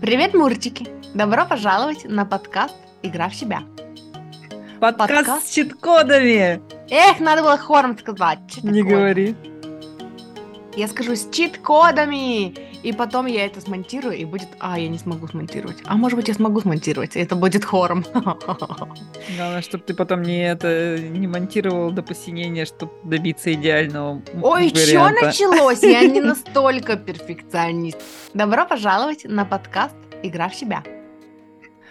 Привет, Мурчики! Добро пожаловать на подкаст «Игра в себя». Подкаст, Подкаст? с чит-кодами. Эх, надо было хором сказать. Не говори. Я скажу с чит-кодами, и потом я это смонтирую, и будет... А, я не смогу смонтировать. А может быть, я смогу смонтировать, и это будет хором. Главное, чтобы ты потом не это не монтировал до посинения, чтобы добиться идеального Ой, что началось? Я не настолько перфекционист. Добро пожаловать на подкаст «Игра в себя».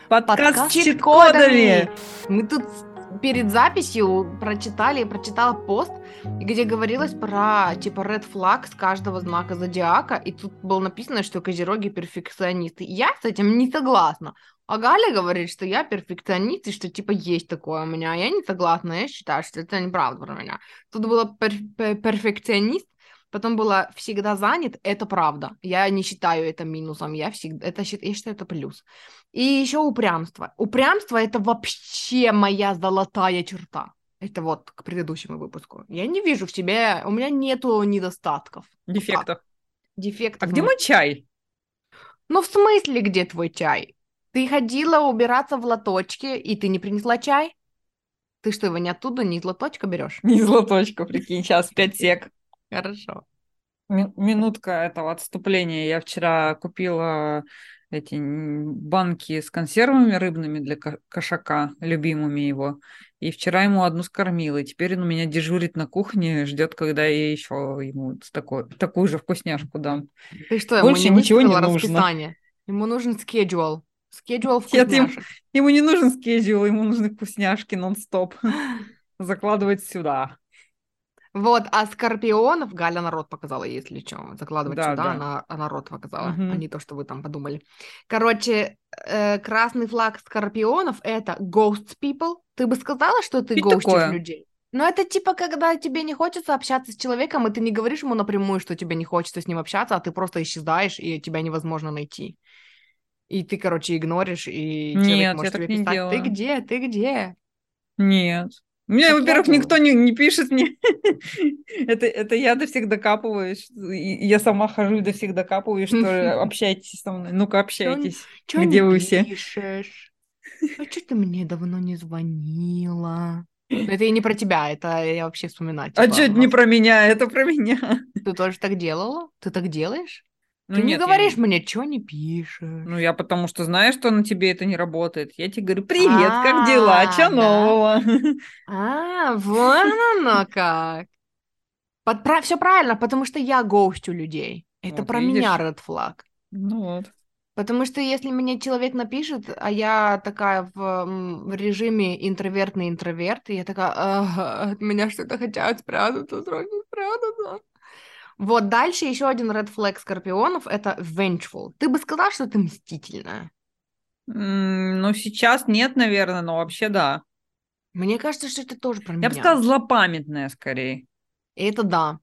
Подкаст, с чит-кодами. Мы тут перед записью прочитали, прочитала пост, где говорилось про, типа, red flag с каждого знака зодиака, и тут было написано, что козероги перфекционисты. Я с этим не согласна. А Галя говорит, что я перфекционист, и что, типа, есть такое у меня. А Я не согласна, я считаю, что это неправда про меня. Тут было пер- пер- перфекционист, потом было всегда занят, это правда. Я не считаю это минусом, я всегда, это, я считаю это плюс. И еще упрямство. Упрямство это вообще моя золотая черта. Это вот к предыдущему выпуску. Я не вижу в себе, у меня нету недостатков. Дефектов. Дефектов. А где мой чай? Ну, в смысле, где твой чай? Ты ходила убираться в лоточке, и ты не принесла чай? Ты что, его не оттуда, не из лоточка берешь? Не золоточка, прикинь, сейчас 5 сек. Хорошо. Ми- Минутка этого отступления. Я вчера купила эти банки с консервами рыбными для ко- кошака, любимыми его. И вчера ему одну скормила. И теперь он у меня дежурит на кухне, ждет, когда я еще ему такой, такую же вкусняшку дам. Ты что, ему Больше не ничего не нужно. расписание? Ему нужен schedule. Schedule Нет, им- вкусняшек. Ему не нужен скеджул, ему нужны вкусняшки нон-стоп. Закладывать сюда. Вот, а скорпионов Галя народ показала, если что. Закладывать Да, сюда, да. Она, она народ показала, Мгм. а не то, что вы там подумали. Короче, э, красный флаг скорпионов — это ghost people. Ты бы сказала, что ты Что гостишь такое? людей? Но это типа, когда тебе не хочется общаться с человеком, и ты не говоришь ему напрямую, что тебе не хочется с ним общаться, а ты просто исчезаешь, и тебя невозможно найти. И ты, короче, игноришь, и человек Нет, может я так тебе не писать, делаю. ты где, ты где? Нет. У меня, я во-первых, никто не, не пишет мне. это, это я до всех докапываюсь. Я сама хожу и до всех докапываюсь, что общайтесь со мной. Ну-ка, общайтесь. Чё Где не вы все? пишешь? А что ты мне давно не звонила? Ну, Это и не про тебя, это я вообще вспоминать. А типа, что это не про меня, это про меня. Ты тоже так делала? Ты так делаешь? Ну, ты не нет, я говоришь мне, что не пишешь? Ну, я потому что знаю, что на тебе это не работает. Я тебе говорю, привет, как дела? А, Чё да? нового? А, вон оно как. Все правильно, потому что я гоущу людей. Это Вот про видишь? меня red flag. Ну вот. Потому что если мне человек напишет, а я такая в, в режиме интровертный интроверт, и я такая, «Ага, от меня что-то хотят спрятаться, срочно спрятаться. Вот дальше еще один red flag скорпионов — это vengeful. Ты бы сказала, что ты мстительная? М, Ну, сейчас нет, наверное, но вообще да. Мне кажется, что это тоже про Я меня. бы сказала, злопамятная скорее. И это да,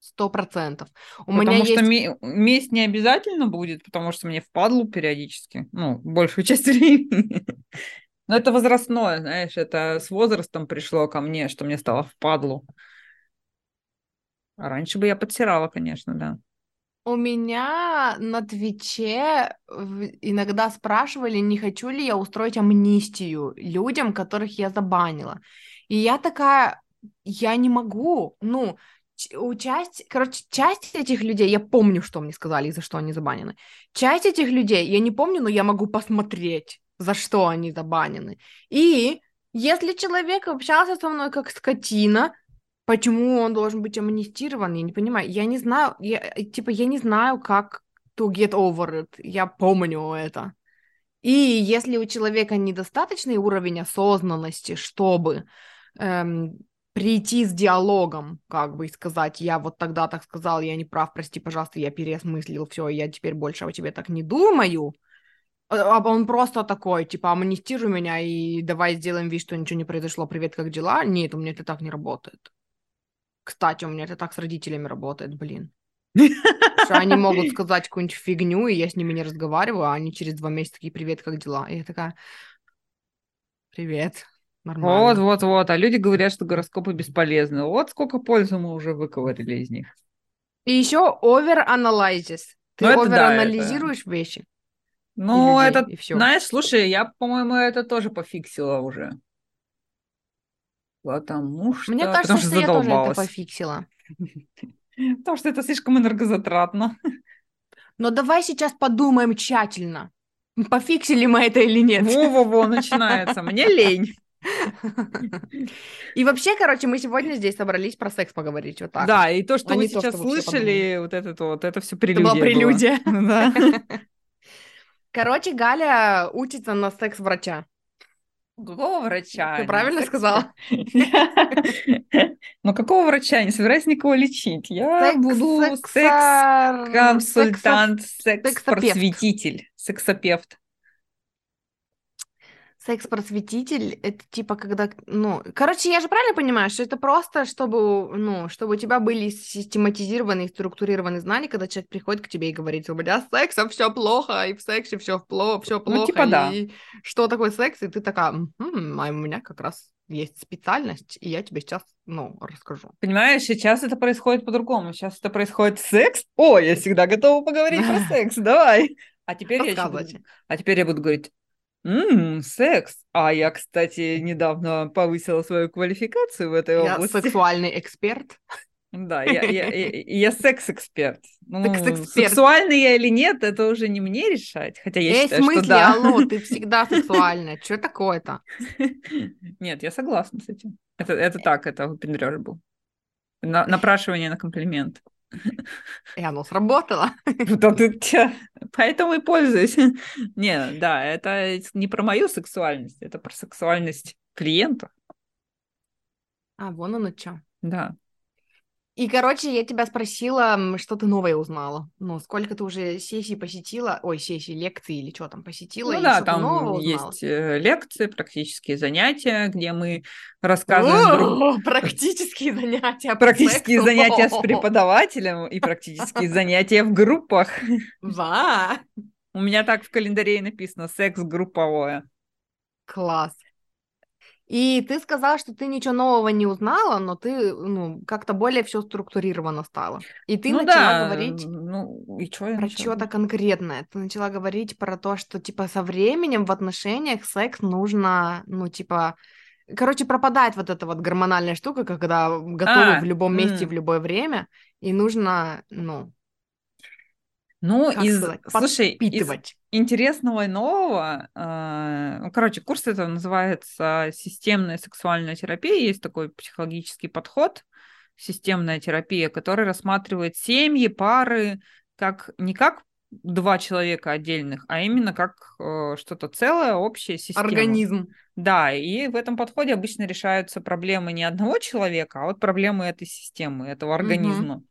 сто процентов. У Потому меня что есть... ме- месть не обязательно будет, потому что мне впадлу периодически, ну, большую часть времени. Но это возрастное, знаешь, это с возрастом пришло ко мне, что мне стало впадлу. А раньше бы я подтирала, конечно, да. У меня на Твиче иногда спрашивали, не хочу ли я устроить амнистию людям, которых я забанила. И я такая, я не могу. Ну, часть, короче, часть этих людей, я помню, что мне сказали и за что они забанены. Часть этих людей я не помню, но я могу посмотреть, за что они забанены. И если человек общался со мной как скотина, Почему он должен быть амнистирован? Я не понимаю. Я не знаю, я, э, типа, я не знаю, как to get over it. Я помню это. И если у человека недостаточный уровень осознанности, чтобы эм, прийти с диалогом, как бы сказать, я вот тогда так сказал, я не прав, прости, пожалуйста, я переосмыслил все, я теперь больше о тебе так не думаю. А а он просто такой, типа, амнистируй меня и давай сделаем вид, что ничего не произошло, привет, как дела? Нет, у меня это так не работает. Кстати, у меня это так с родителями работает, блин. Что они могут сказать какую-нибудь фигню, и я с ними не разговариваю, а они через два месяца такие, привет, как дела? И я такая, привет, Вот, нормально. вот, вот. А люди говорят, что гороскопы бесполезны. Вот сколько пользы мы уже выковырили из них. И еще over-analysis. Ты Ну, это да, овер-анализируешь вещи? Ну, людей, это, знаешь, слушай, я, по-моему, это тоже пофиксила уже. Потому что... Мне потому кажется, что что я тоже это пофиксила. Потому что это слишком энергозатратно. Но давай сейчас подумаем тщательно, пофиксили мы это или нет. Во-во-во, начинается. Мне лень. И вообще, короче, мы сегодня здесь собрались про секс поговорить, вот так. Да, и то, что А вы не то, сейчас что слышали, вот это вот, это все Это прелюдия была была. прелюдия. Да. Короче, Галя учится на секс-врача. Какого врача? Ты правильно сказала? Ну, какого врача? Я не собираюсь никого лечить. Я буду секс-консультант, секс-просветитель, сексопевт. Секс-просветитель — это типа когда, ну... Короче, я же правильно понимаю, что это просто, чтобы, ну, чтобы у тебя были систематизированные, структурированные знания, когда человек приходит к тебе и говорит, у меня с сексом все плохо, и в сексе все плохо, все плохо, типа да. и что такое секс, и ты такая, «Мгм, а у меня как раз есть специальность, и я тебе сейчас, ну, расскажу. Понимаешь, сейчас это происходит по-другому. Сейчас это происходит секс. О, я всегда готова поговорить про секс. Давай. А теперь я буду-. А теперь я буду говорить, «М, секс. А я, кстати, недавно повысила свою квалификацию в этой Я области. сексуальный эксперт. Да, я, я, я- я секс-эксперт. Ну, Секс-эксперт. сексуальный я или нет, это уже не мне решать. Хотя я в считаю, что смысле, да. алло, ты всегда сексуальная, что такое-то? Нет, я согласна с этим. Это, это так, это выпендрёж был. На- напрашивание на комплимент. И оно сработало. Поэтому и пользуюсь. Не, да, это не про мою сексуальность, это про сексуальность клиента. А, вон оно что. Да. И, короче, я тебя спросила, что ты новое узнала. Ну, сколько ты уже сессий посетила, ой, сессий, лекций или что там посетила, Ну да, там есть э, лекции, практические занятия, где мы рассказываем друг О, Практические занятия практические сексу. занятия с преподавателем и практические занятия в группах. Ва, У меня так в календаре и написано секс групповое. класс. И ты сказала, что ты ничего нового не узнала, но ты, ну, как-то более все структурировано стало. И ты ну начала да, говорить ну и я про что-то конкретное. Ты начала говорить про то, что, типа, со временем в отношениях секс нужно, ну, типа... Короче, пропадает вот эта вот гормональная штука, когда готовы А, в любом месте, м. в любое время, и нужно, ну, Ну, как из, сказать, слушай, из подпитывать. интересного и нового, э, ну, короче, курс это называется системная сексуальная терапия, есть такой психологический подход, системная терапия, который рассматривает семьи, пары, как не как два человека отдельных, а именно как э, что-то целое, общее, система. Организм. Да, и в этом подходе обычно решаются проблемы не одного человека, а вот проблемы этой системы, этого организма.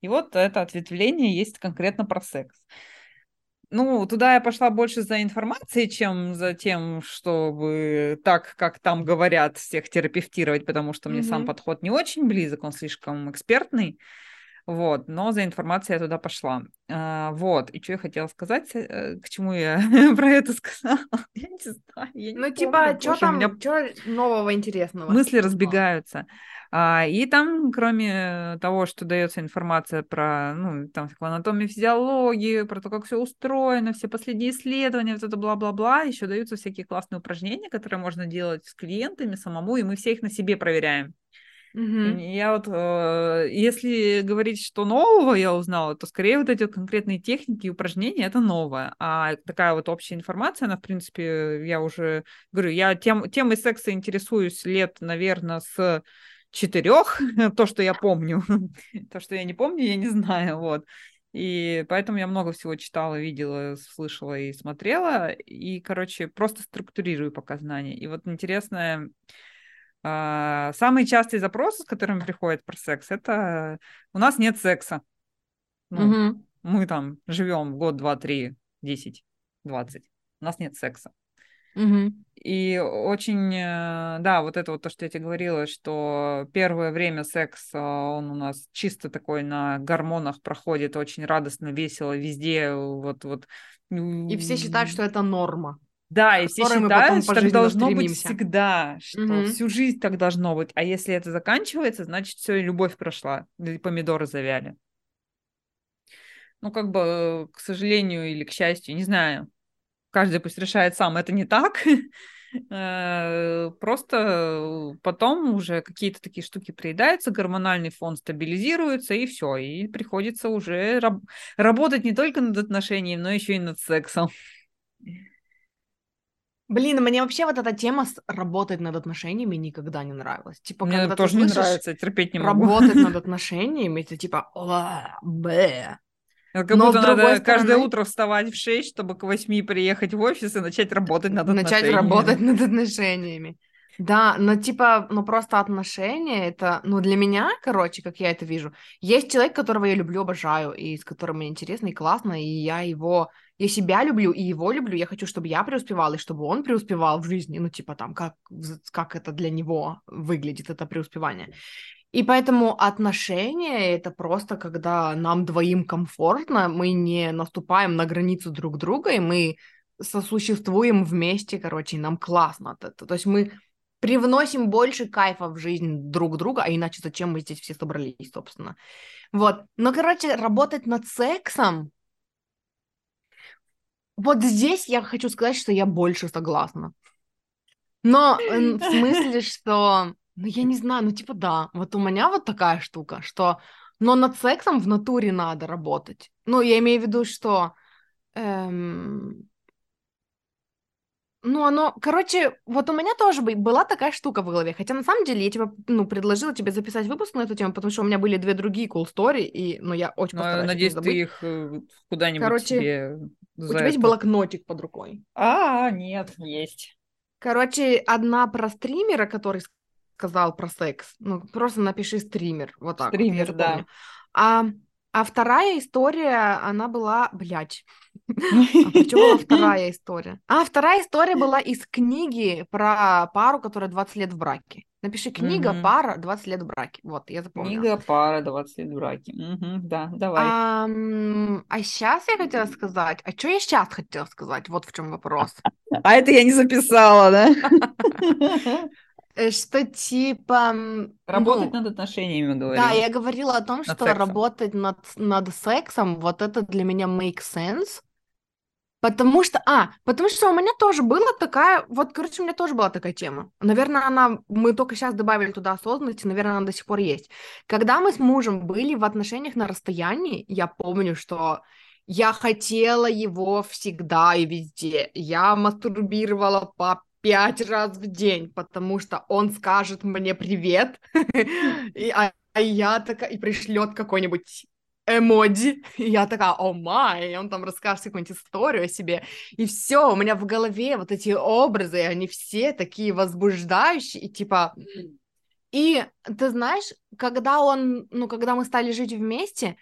И вот это ответвление есть конкретно про секс. Ну, туда я пошла больше за информацией, чем за тем, чтобы так, как там говорят, всех терапевтировать, потому что мне сам подход не очень близок, он слишком экспертный. Вот, но за информацией я туда пошла. А, вот, и что я хотела сказать, э, к чему я про это сказала? Я не знаю, я не Ну, помню, типа, что у меня там, что нового интересного? мысли разбегаются. А, и там, кроме того, что дается информация про, ну, там, всякую анатомию, физиологию, про то, как все устроено, все последние исследования, вот это бла-бла-бла, еще даются всякие классные упражнения, которые можно делать с клиентами самому, и мы все их на себе проверяем. И Я вот, э, если говорить, что нового я узнала, то скорее вот эти конкретные техники и упражнения это новое. А такая вот общая информация, она, в принципе, я уже говорю, я тем, темой секса интересуюсь лет, наверное, с четырех, то, что я помню. То, что я не помню, я не знаю, вот. И поэтому я много всего читала, видела, слышала и смотрела. И, короче, просто структурирую пока знания. И вот интересное, самые частые запросы, с которыми приходят про секс, это у нас нет секса. Ну, Мгм. мы там живем год, два, три, десять, двадцать. У нас нет секса. Мгм. И очень, э, да, вот это вот то, что я тебе говорила, что первое время секс, э, он у нас чисто такой на гормонах проходит, очень радостно, весело, везде вот вот. И все считают, что это норма. Да, и все считают, что так должно быть стремимся. всегда, что Мгм. всю жизнь так должно быть. А если это заканчивается, значит, все, любовь прошла, и помидоры завяли. Ну, как бы, к сожалению или к счастью, не знаю. каждый пусть решает сам, это не так. Э, просто потом уже какие-то такие штуки приедаются, гормональный фон стабилизируется, и все. И приходится уже раб- работать не только над отношениями, но еще и над сексом. Блин, мне вообще вот эта тема с работать над отношениями никогда не нравилась. Типа, Мне когда тоже ты не слышишь нравится, терпеть не могу. работать над отношениями, это типа, «О, б. Как Но будто надо каждое стороны- утро вставать в 6, чтобы к 8 приехать в офис и начать работать над начать отношениями. работать над отношениями. Да, но типа, ну просто отношения это, ну для меня, короче, как я это вижу, есть человек, которого я люблю, обожаю, и с которым мне интересно и классно, и я его, я себя люблю и его люблю, я хочу, чтобы я преуспевала, и чтобы он преуспевал в жизни, ну типа там, как, как это для него выглядит, это преуспевание. И поэтому отношения это просто когда нам двоим комфортно, мы не наступаем на границу друг друга, и мы сосуществуем вместе, короче, и нам классно от. То есть мы привносим больше кайфа в жизнь друг друга, а иначе зачем мы здесь все собрались, собственно. Вот. Но, короче, работать над сексом, вот здесь я хочу сказать, что я больше согласна. Но в смысле, что, ну, я не знаю, ну, типа, да, вот у меня вот такая штука, что, но над сексом в натуре надо работать. Ну, я имею в виду, что, эм, ну, оно, короче, вот у меня тоже бы- была такая штука в голове, хотя на самом деле я тебе, ну, предложила тебе записать выпуск на эту тему, потому что у меня были две другие cool story, и, ну, я очень Но, постараюсь надеюсь, ты их э, куда-нибудь Короче, себе У тебя есть это- блокнотик под рукой? А, нет, есть. Короче, одна про стримера, который сказал про секс. Ну, просто напиши стример, вот так вот, Стример, да. запомню. А, а вторая история, она была, блядь, а чё была вторая история? А, вторая история была из книги про пару, которая 20 лет в браке. Напиши книга, Мгм. пара, 20 лет в браке. Вот, я запомнила. Книга, пара, 20 лет браки. Мгм, да, давай. Ам, а сейчас я хотела сказать, а что я сейчас хотела сказать? Вот в чем вопрос. А это я не записала, да? Э, Что типа, Работать ну, над отношениями, говорю. Да, я говорила о том, Над что сексом. работать над, над сексом, вот это для меня make sense. Потому что, а, потому что у меня тоже была такая, вот, короче, у меня тоже была такая тема. Наверное, она, мы только сейчас добавили туда осознанности, наверное, она до сих пор есть. Когда мы с мужем были в отношениях на расстоянии, я помню, что я хотела его всегда и везде. Я мастурбировала по пять раз в день, потому что он скажет мне привет, и, а, а я такая, и пришлет какой-нибудь эмодзи, и я такая, о май, и он там расскажет какую-нибудь историю о себе, и все, у меня в голове вот эти образы, они все такие возбуждающие, и типа, и ты знаешь, когда он, ну, когда мы стали жить вместе,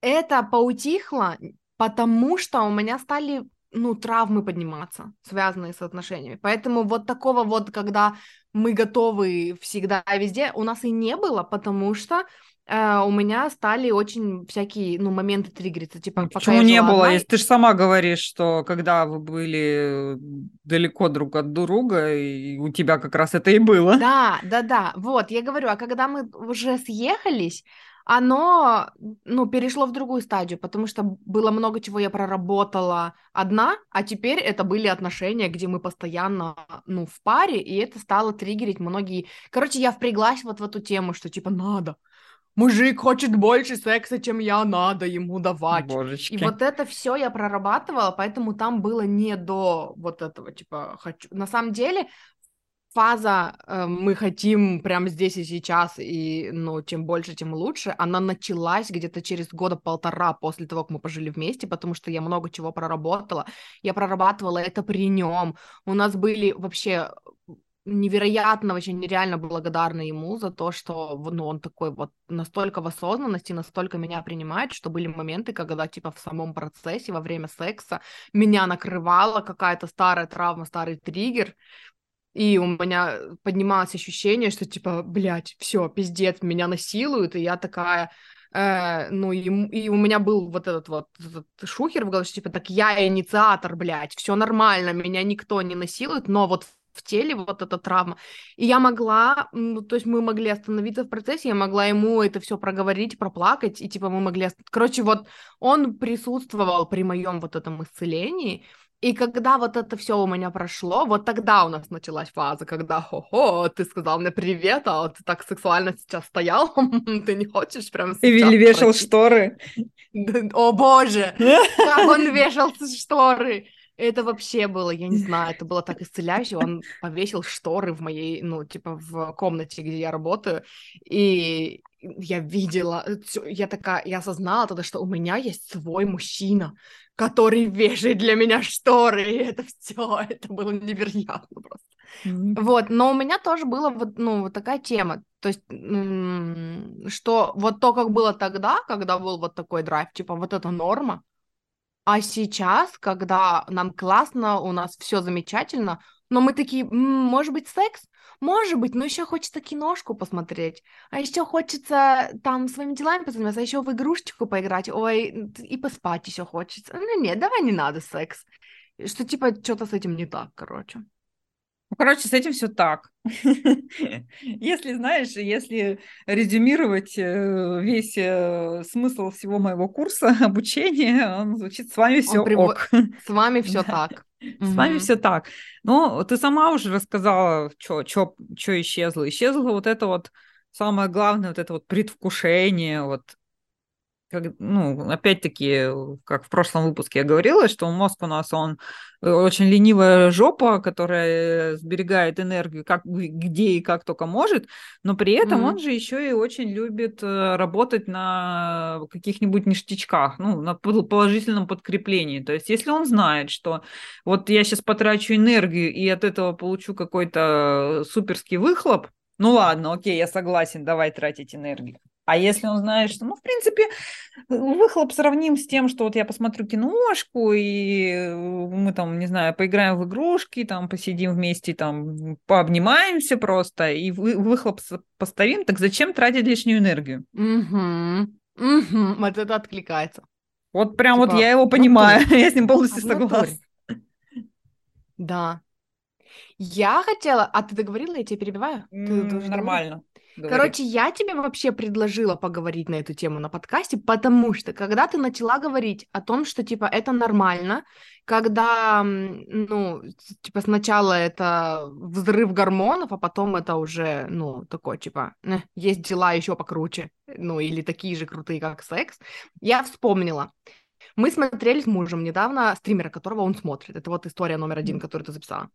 это поутихло, потому что у меня стали, ну, травмы подниматься, связанные с отношениями. Поэтому вот такого вот, когда мы готовы всегда и везде, у нас и не было, потому что э, у меня стали очень всякие, ну, моменты триггериться, типа, Почему не было? одна, Если ты же сама говоришь, что когда вы были далеко друг от друга, и у тебя как раз это и было. Да, да, да, вот, я говорю, а когда мы уже съехались, оно, ну, перешло в другую стадию, потому что было много чего я проработала одна, а теперь это были отношения, где мы постоянно, ну, в паре, и это стало триггерить многие... Короче, я впряглась вот в эту тему, что, типа, надо. Мужик хочет больше секса, чем я, надо ему давать. Божечки. И вот это все я прорабатывала, поэтому там было не до вот этого, типа, хочу. На самом деле, фаза э, мы хотим прямо здесь и сейчас, и, ну, чем больше, тем лучше, она началась где-то через года полтора после того, как мы пожили вместе, потому что я много чего проработала. Я прорабатывала это при нем. У нас были вообще невероятно, вообще нереально благодарна ему за то, что ну, он такой вот настолько в осознанности, настолько меня принимает, что были моменты, когда типа в самом процессе, во время секса меня накрывала какая-то старая травма, старый триггер, и у меня поднималось ощущение, что типа, блядь, все, пиздец, меня насилуют, и я такая, э, ну, и, и у меня был вот этот вот этот шухер в голове, что типа, так я инициатор, блядь, все нормально, меня никто не насилует, но вот в теле вот эта травма. И я могла, ну, то есть мы могли остановиться в процессе, я могла ему это все проговорить, проплакать, и типа мы могли... Короче, вот он присутствовал при моем вот этом исцелении, и когда вот это все у меня прошло, вот тогда у нас началась фаза, когда хо-хо, ты сказал мне привет, а ты так сексуально сейчас стоял, ты не хочешь прям сейчас... Или вешал шторы. О боже, как он вешал шторы. Это вообще было, я не знаю, это было так исцеляюще. Он повесил шторы в моей, ну, типа, в комнате, где я работаю, и я видела, я такая, я осознала тогда, что у меня есть свой мужчина, который вешает для меня шторы, и это все, это было невероятно просто. Mm-hmm. Вот, но у меня тоже была вот, ну, вот такая тема, то есть, что вот то, как было тогда, когда был вот такой драйв, типа, вот это норма, а сейчас, когда нам классно, у нас все замечательно, но мы такие, может быть, секс? Может быть, но еще хочется киношку посмотреть, а еще хочется там своими делами позаниматься, а еще в игрушечку поиграть, ой, и поспать еще хочется. Ну нет, давай не надо секс. Что типа что-то с этим не так, короче. Ну, короче, с этим все так. Если, знаешь, если резюмировать э, весь э, смысл всего моего курса обучения, он звучит «С вами все ок». С вами все так. С вами все так. Ну, ты сама уже рассказала, что исчезло. Исчезло вот это вот самое главное, вот это вот предвкушение, вот как, ну, опять-таки, как в прошлом выпуске я говорила, что мозг у нас, он э, очень ленивая жопа, которая сберегает энергию как, где и как только может, но при этом mm-hmm. он же еще и очень любит э, работать на каких-нибудь ништячках, ну, на положительном подкреплении. То есть, если он знает, что вот я сейчас потрачу энергию и от этого получу какой-то суперский выхлоп, ну ладно, окей, я согласен, давай тратить энергию. А если он знает, что, ну, в принципе, выхлоп сравним с тем, что вот я посмотрю киношку, и э, мы там, не знаю, поиграем в игрушки, там посидим вместе, там пообнимаемся просто, и выхлоп поставим, так зачем тратить лишнюю энергию? Угу, угу, вот это откликается. Вот прям типа, вот я его понимаю, я с ним полностью а согласна. Да. Я хотела... А ты договорила, я тебя перебиваю? Ты, ты нормально. Говори. Короче, я тебе вообще предложила поговорить на эту тему на подкасте, потому что когда ты начала говорить о том, что типа это нормально, когда, ну, типа сначала это взрыв гормонов, а потом это уже, ну, такой, типа, э, есть дела еще покруче, ну, или такие же крутые, как секс, я вспомнила. Мы смотрели с мужем недавно стримера, которого он смотрит. Это вот история номер один, которую ты записала.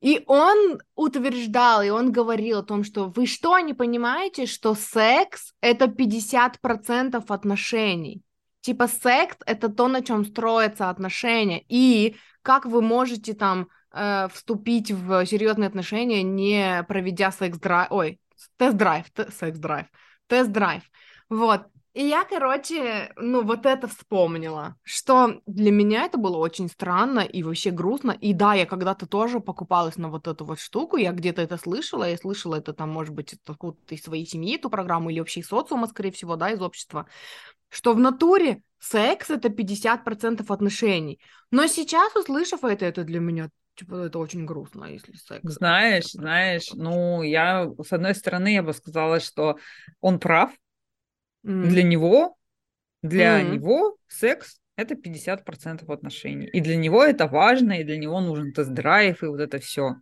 И он утверждал, и он говорил о том, что вы что, не понимаете, что секс — это 50% отношений? Типа секс — это то, на чем строятся отношения. И как вы можете там э, вступить в серьезные отношения, не проведя секс-драйв... Ой, тест-драйв, секс-драйв, тест-драйв. Вот. И я, короче, ну вот это вспомнила, что для меня это было очень странно и вообще грустно. И да, я когда-то тоже покупалась на вот эту вот штуку, я где-то это слышала, я слышала это там, может быть, откуда-то из своей семьи, эту программу, или вообще из социума, скорее всего, да, из общества, что в натуре секс — это 50% отношений. Но сейчас, услышав это, это для меня типа, это очень грустно, если секс. Знаешь, знаешь, ну, я, с одной стороны, я бы сказала, что он прав, Mm. Для него, для mm. него секс это 50% отношений. И для него это важно, и для него нужен тест-драйв, и вот это все.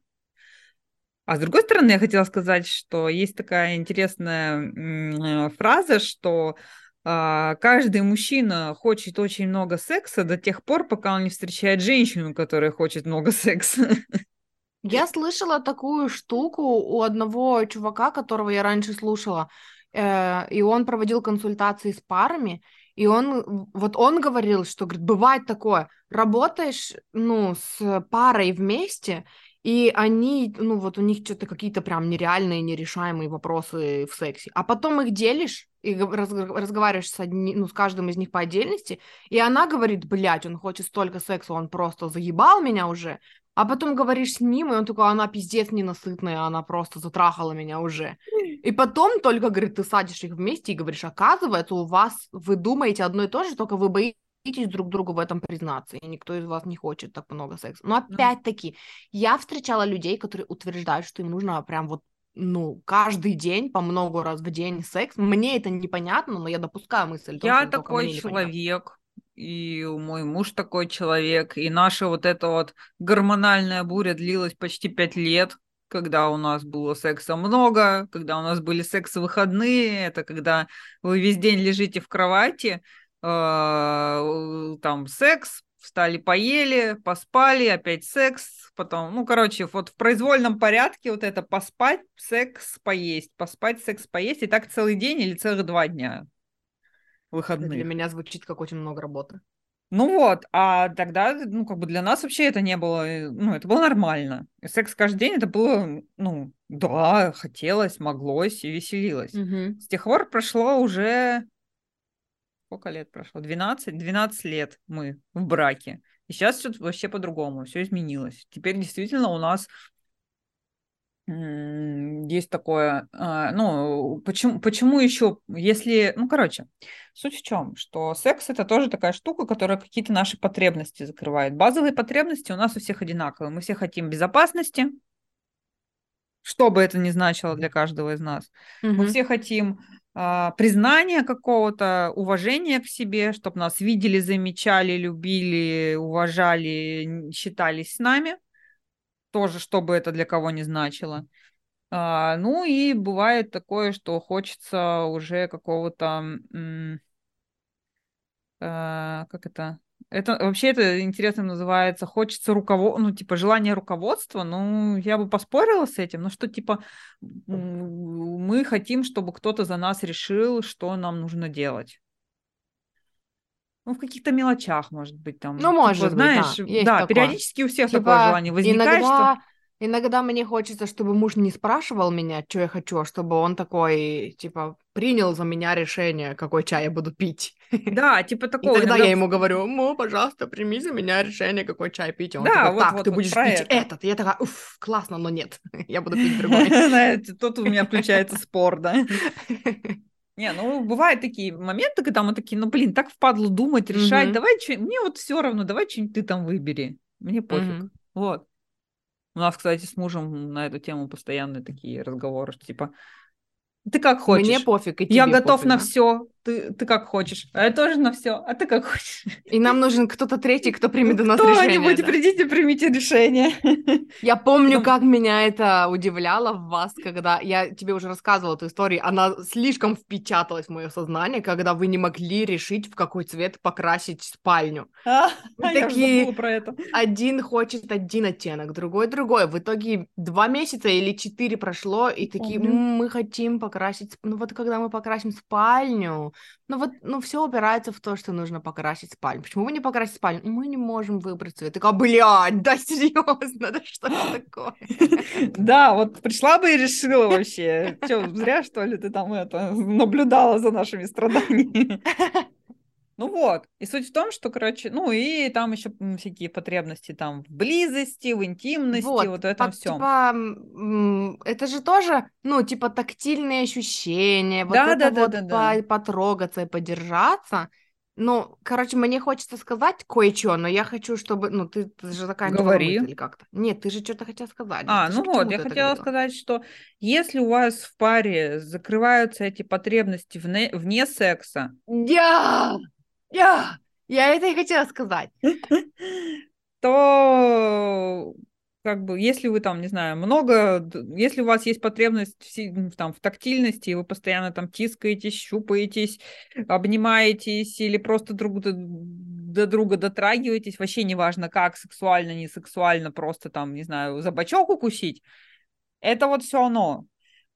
А с другой стороны, я хотела сказать, что есть такая интересная э, фраза, что э, каждый мужчина хочет очень много секса до тех пор, пока он не встречает женщину, которая хочет много секса. Я слышала такую штуку у одного чувака, которого я раньше слушала. Э, и он проводил консультации с парами, и он, вот он говорил, что, говорит, бывает такое, работаешь, ну, с парой вместе, и они, ну, вот у них что-то какие-то прям нереальные, нерешаемые вопросы в сексе, а потом их делишь и раз, разговариваешь с, одни, ну, с каждым из них по отдельности, и она говорит, блядь, он хочет столько секса, он просто заебал меня уже, а потом говоришь с ним, и он такой, она пиздец ненасытная, она просто затрахала меня уже. И потом только, говорит, ты садишь их вместе и говоришь, оказывается, у вас, вы думаете одно и то же, только вы боитесь друг другу в этом признаться, и никто из вас не хочет так много секса. Но опять-таки, я встречала людей, которые утверждают, что им нужно прям вот ну, каждый день, по много раз в день секс. Мне это непонятно, но я допускаю мысль. Я том, такой человек, и мой муж такой человек, и наша вот эта вот гормональная буря длилась почти пять лет, когда у нас было секса много, когда у нас были секс-выходные, это когда вы весь день лежите в кровати, э, там секс, встали, поели, поспали, опять секс, потом, ну, короче, вот в произвольном порядке вот это поспать, секс, поесть, поспать, секс, поесть, и так целый день или целых два дня выходных. Для меня звучит как очень много работы. Ну вот, а тогда, ну, как бы для нас вообще это не было, э, ну, это было нормально. секс каждый день это было, ну, да, хотелось, моглось и веселилось. Угу. С тех пор прошло уже сколько лет прошло? 12? 12 лет мы в браке. И сейчас что-то вообще по-другому, все изменилось. Теперь действительно у нас есть такое, а, ну, почему, почему еще, если, ну, короче, суть в чем, что секс это тоже такая штука, которая какие-то наши потребности закрывает. Базовые потребности у нас у всех одинаковые. Мы все хотим безопасности, что бы это ни значило для каждого из нас. Угу. Мы все хотим а, признания какого-то, уважения к себе, чтобы нас видели, замечали, любили, уважали, считались с нами. Тоже, чтобы это для кого не значило. А, ну и бывает такое, что хочется уже какого-то, а, как это, это вообще это интересно называется, хочется руковод, ну типа желание руководства, ну я бы поспорила с этим, ну что типа мы хотим, чтобы кто-то за нас решил, что нам нужно делать. Ну, в каких-то мелочах, может быть, там. Ну, может типа, быть, знаешь, да, да такое. периодически у всех типа, такое желание возникает, иногда, что... Иногда мне хочется, чтобы муж не спрашивал меня, что я хочу, а чтобы он такой, типа, принял за меня решение, какой чай я буду пить. Да, типа такого. И тогда иногда... я ему говорю, му, пожалуйста, прими за меня решение, какой чай пить. И он да, такой, вот, так, вот, ты вот будешь пить это. этот. И я такая, уф, классно, но нет, я буду пить другой. Знаете, тут у меня включается спор, да. Не, ну бывают такие моменты, когда мы такие, ну блин, так впадло думать, решать, давай что, мне вот все равно, давай что-нибудь ты там выбери, мне пофиг. Вот. У нас, кстати, с мужем на эту тему постоянные такие разговоры, что типа, ты как хочешь. Мне пофиг, и тебе Я готов пофиг, на да? все. Ты, ты как хочешь. А я тоже на все. А ты как хочешь. И нам нужен кто-то третий, кто примет у нас решение. Кто-нибудь, да. придите, примите решение. Я помню, как меня это удивляло в вас, когда я тебе уже рассказывала эту историю. Она слишком впечаталась в мое сознание, когда вы не могли решить, в какой цвет покрасить спальню. А, такие, я про это. Один хочет один оттенок, другой другой. В итоге два месяца или четыре прошло, и такие, мы хотим покрасить... Ну вот когда мы покрасим спальню, ну вот, ну все упирается в то, что нужно покрасить спальню. Почему вы не покрасите спальню? Мы не можем выбрать цвет. Такая, блядь, да серьезно, да что это такое? Да, вот пришла бы и решила вообще. Че, зря что ли ты там это наблюдала за нашими страданиями? Ну вот, и суть в том, что, короче, ну и там еще всякие потребности там в близости, в интимности, вот, вот в этом всем. Типа, это же тоже, ну, типа тактильные ощущения, вот да, это да, вот да, да, да. потрогаться и подержаться. Ну, короче, мне хочется сказать кое-что, но я хочу, чтобы, ну, ты, ты же такая Говори. или как-то. Нет, ты же что-то хотела сказать. А, ты ну вот, я хотела сказать, что если у вас в паре закрываются эти потребности вне, вне секса... Я! Я, я это и хотела сказать. То как бы, если вы там, не знаю, много, если у вас есть потребность в, там, в тактильности, и вы постоянно там тискаетесь, щупаетесь, обнимаетесь или просто друг до друга дотрагиваетесь, вообще неважно как, сексуально, не сексуально, просто там, не знаю, за бочок укусить, это вот все оно.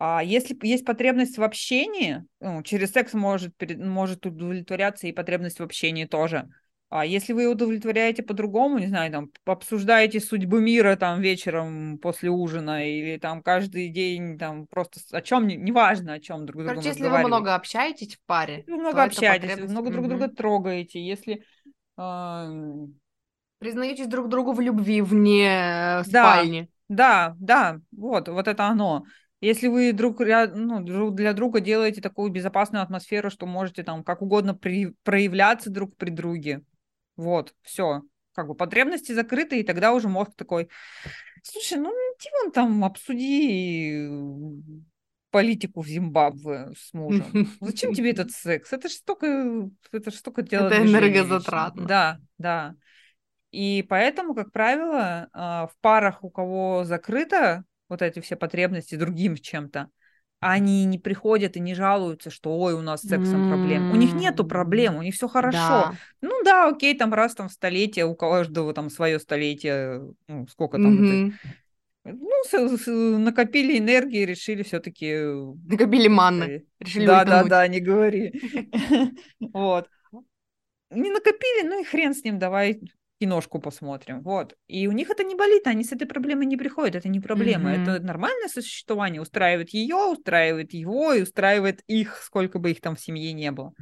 А если есть потребность в общении, ну, через секс может, может удовлетворяться и потребность в общении тоже. А если вы удовлетворяете по-другому, не знаю, там, обсуждаете судьбы мира там вечером после ужина или там каждый день там просто о чем, неважно, о чем друг другом Короче, если вы много общаетесь в паре, вы много общаетесь, потребность... вы много друг друга трогаете, если... Э... Признаетесь друг другу в любви вне э, спальни. Да, да, вот, вот это оно. Если вы друг, ну, друг для друга делаете такую безопасную атмосферу, что можете там как угодно при, проявляться друг при друге, Вот, все. Как бы потребности закрыты, и тогда уже мозг такой, слушай, ну иди вон там обсуди политику в Зимбабве с мужем. Зачем тебе этот секс? Это же столько, это же столько Это энергозатратно. Да, да. И поэтому, как правило, а, в парах, у кого закрыто вот эти все потребности другим в чем-то, они не приходят и не жалуются, что ой, у нас с сексом проблем. У них нету проблем, у них все хорошо. Да. Ну да, окей, там раз там в столетие, у каждого там свое столетие, ну, сколько там mm-hmm. это, ну, с, с, накопили энергии, решили все-таки... Накопили манны, решили Да, да, да, не говори. Вот. Не накопили, ну и хрен с ним, давай киношку посмотрим, вот. И у них это не болит, они с этой проблемой не приходят, это не проблема, mm-hmm. это нормальное существование, устраивает ее, устраивает его и устраивает их, сколько бы их там в семье не было.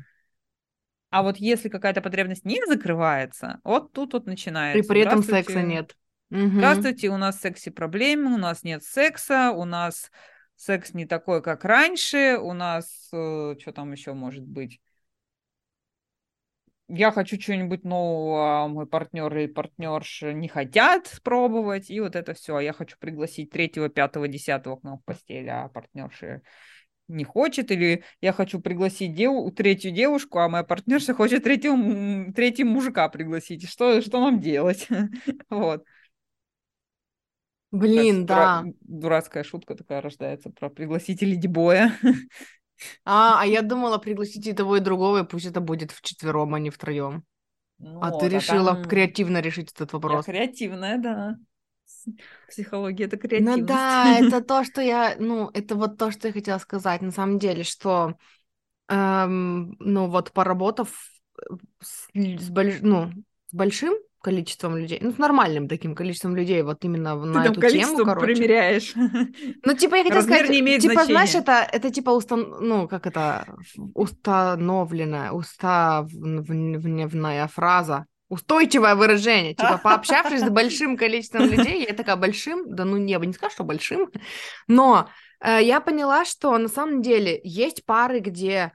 А вот если какая-то потребность не закрывается, вот тут вот начинается. И при этом секса нет. Угу. Здравствуйте, у нас в сексе проблемы, у нас нет секса, у нас секс не такой, как раньше, у нас э, что там еще может быть? Я хочу чего-нибудь нового, а мой партнер или партнерша не хотят пробовать, и вот это все. Я хочу пригласить третьего, пятого, десятого к нам в постель, а партнерша не хочет, или я хочу пригласить дев... третью девушку, а моя партнерша хочет третьего, третьего мужика пригласить. Что, что нам делать? вот. Блин, да. Дура... Дурацкая шутка такая рождается про пригласителей дебоя. А, а я думала пригласить и того, и другого, и пусть это будет вчетвером, а не втроем. Ну, а ты решила там... креативно решить этот вопрос. Я креативная, да. Психология это креативность. Ну да, это то, что я, ну, это вот то, что я хотела сказать, на самом деле, что, эм, ну, вот поработав с, с, больш... ну, с большим количеством людей, ну, с нормальным таким количеством людей, вот именно Ты на эту тему, короче. примеряешь. Ну, типа, я хотела сказать, не имеет типа, значения. знаешь, это, это типа, устан... ну, как это, установленная, уставная фраза, устойчивое выражение. Типа, пообщавшись с большим количеством людей, я такая, большим? Да ну, не, не скажу, что большим. Но э, я поняла, что на самом деле есть пары, где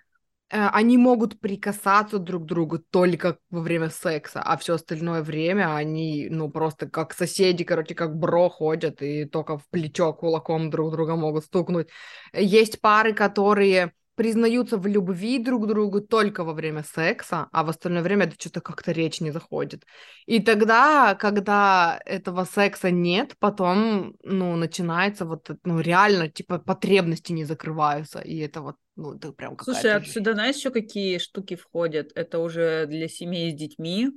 они могут прикасаться друг к другу только во время секса, а все остальное время они, ну, просто как соседи, короче, как бро ходят и только в плечо кулаком друг друга могут стукнуть. Есть пары, которые признаются в любви друг к другу только во время секса, а в остальное время это что-то как-то речь не заходит. И тогда, когда этого секса нет, потом, ну, начинается вот, ну, реально, типа, потребности не закрываются, и это вот, ну, это прям какая-то Слушай, отсюда знаешь еще какие штуки входят? Это уже для семей с детьми,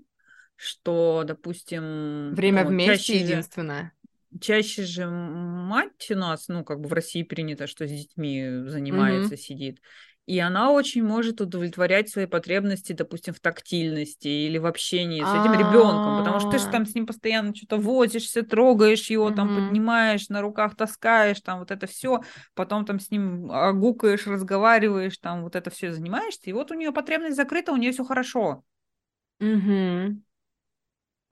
что, допустим... Время ну, вместе единственное чаще же мать у нас, ну, как бы в России принято, что с детьми занимается, mm-hmm. сидит. И она очень может удовлетворять свои потребности, допустим, в тактильности или в общении с этим ребенком, потому что ты же там с ним постоянно что-то возишься, трогаешь его, там поднимаешь, на руках таскаешь, там вот это все, потом там с ним гукаешь, разговариваешь, там вот это все занимаешься, и вот у нее потребность закрыта, у нее все хорошо.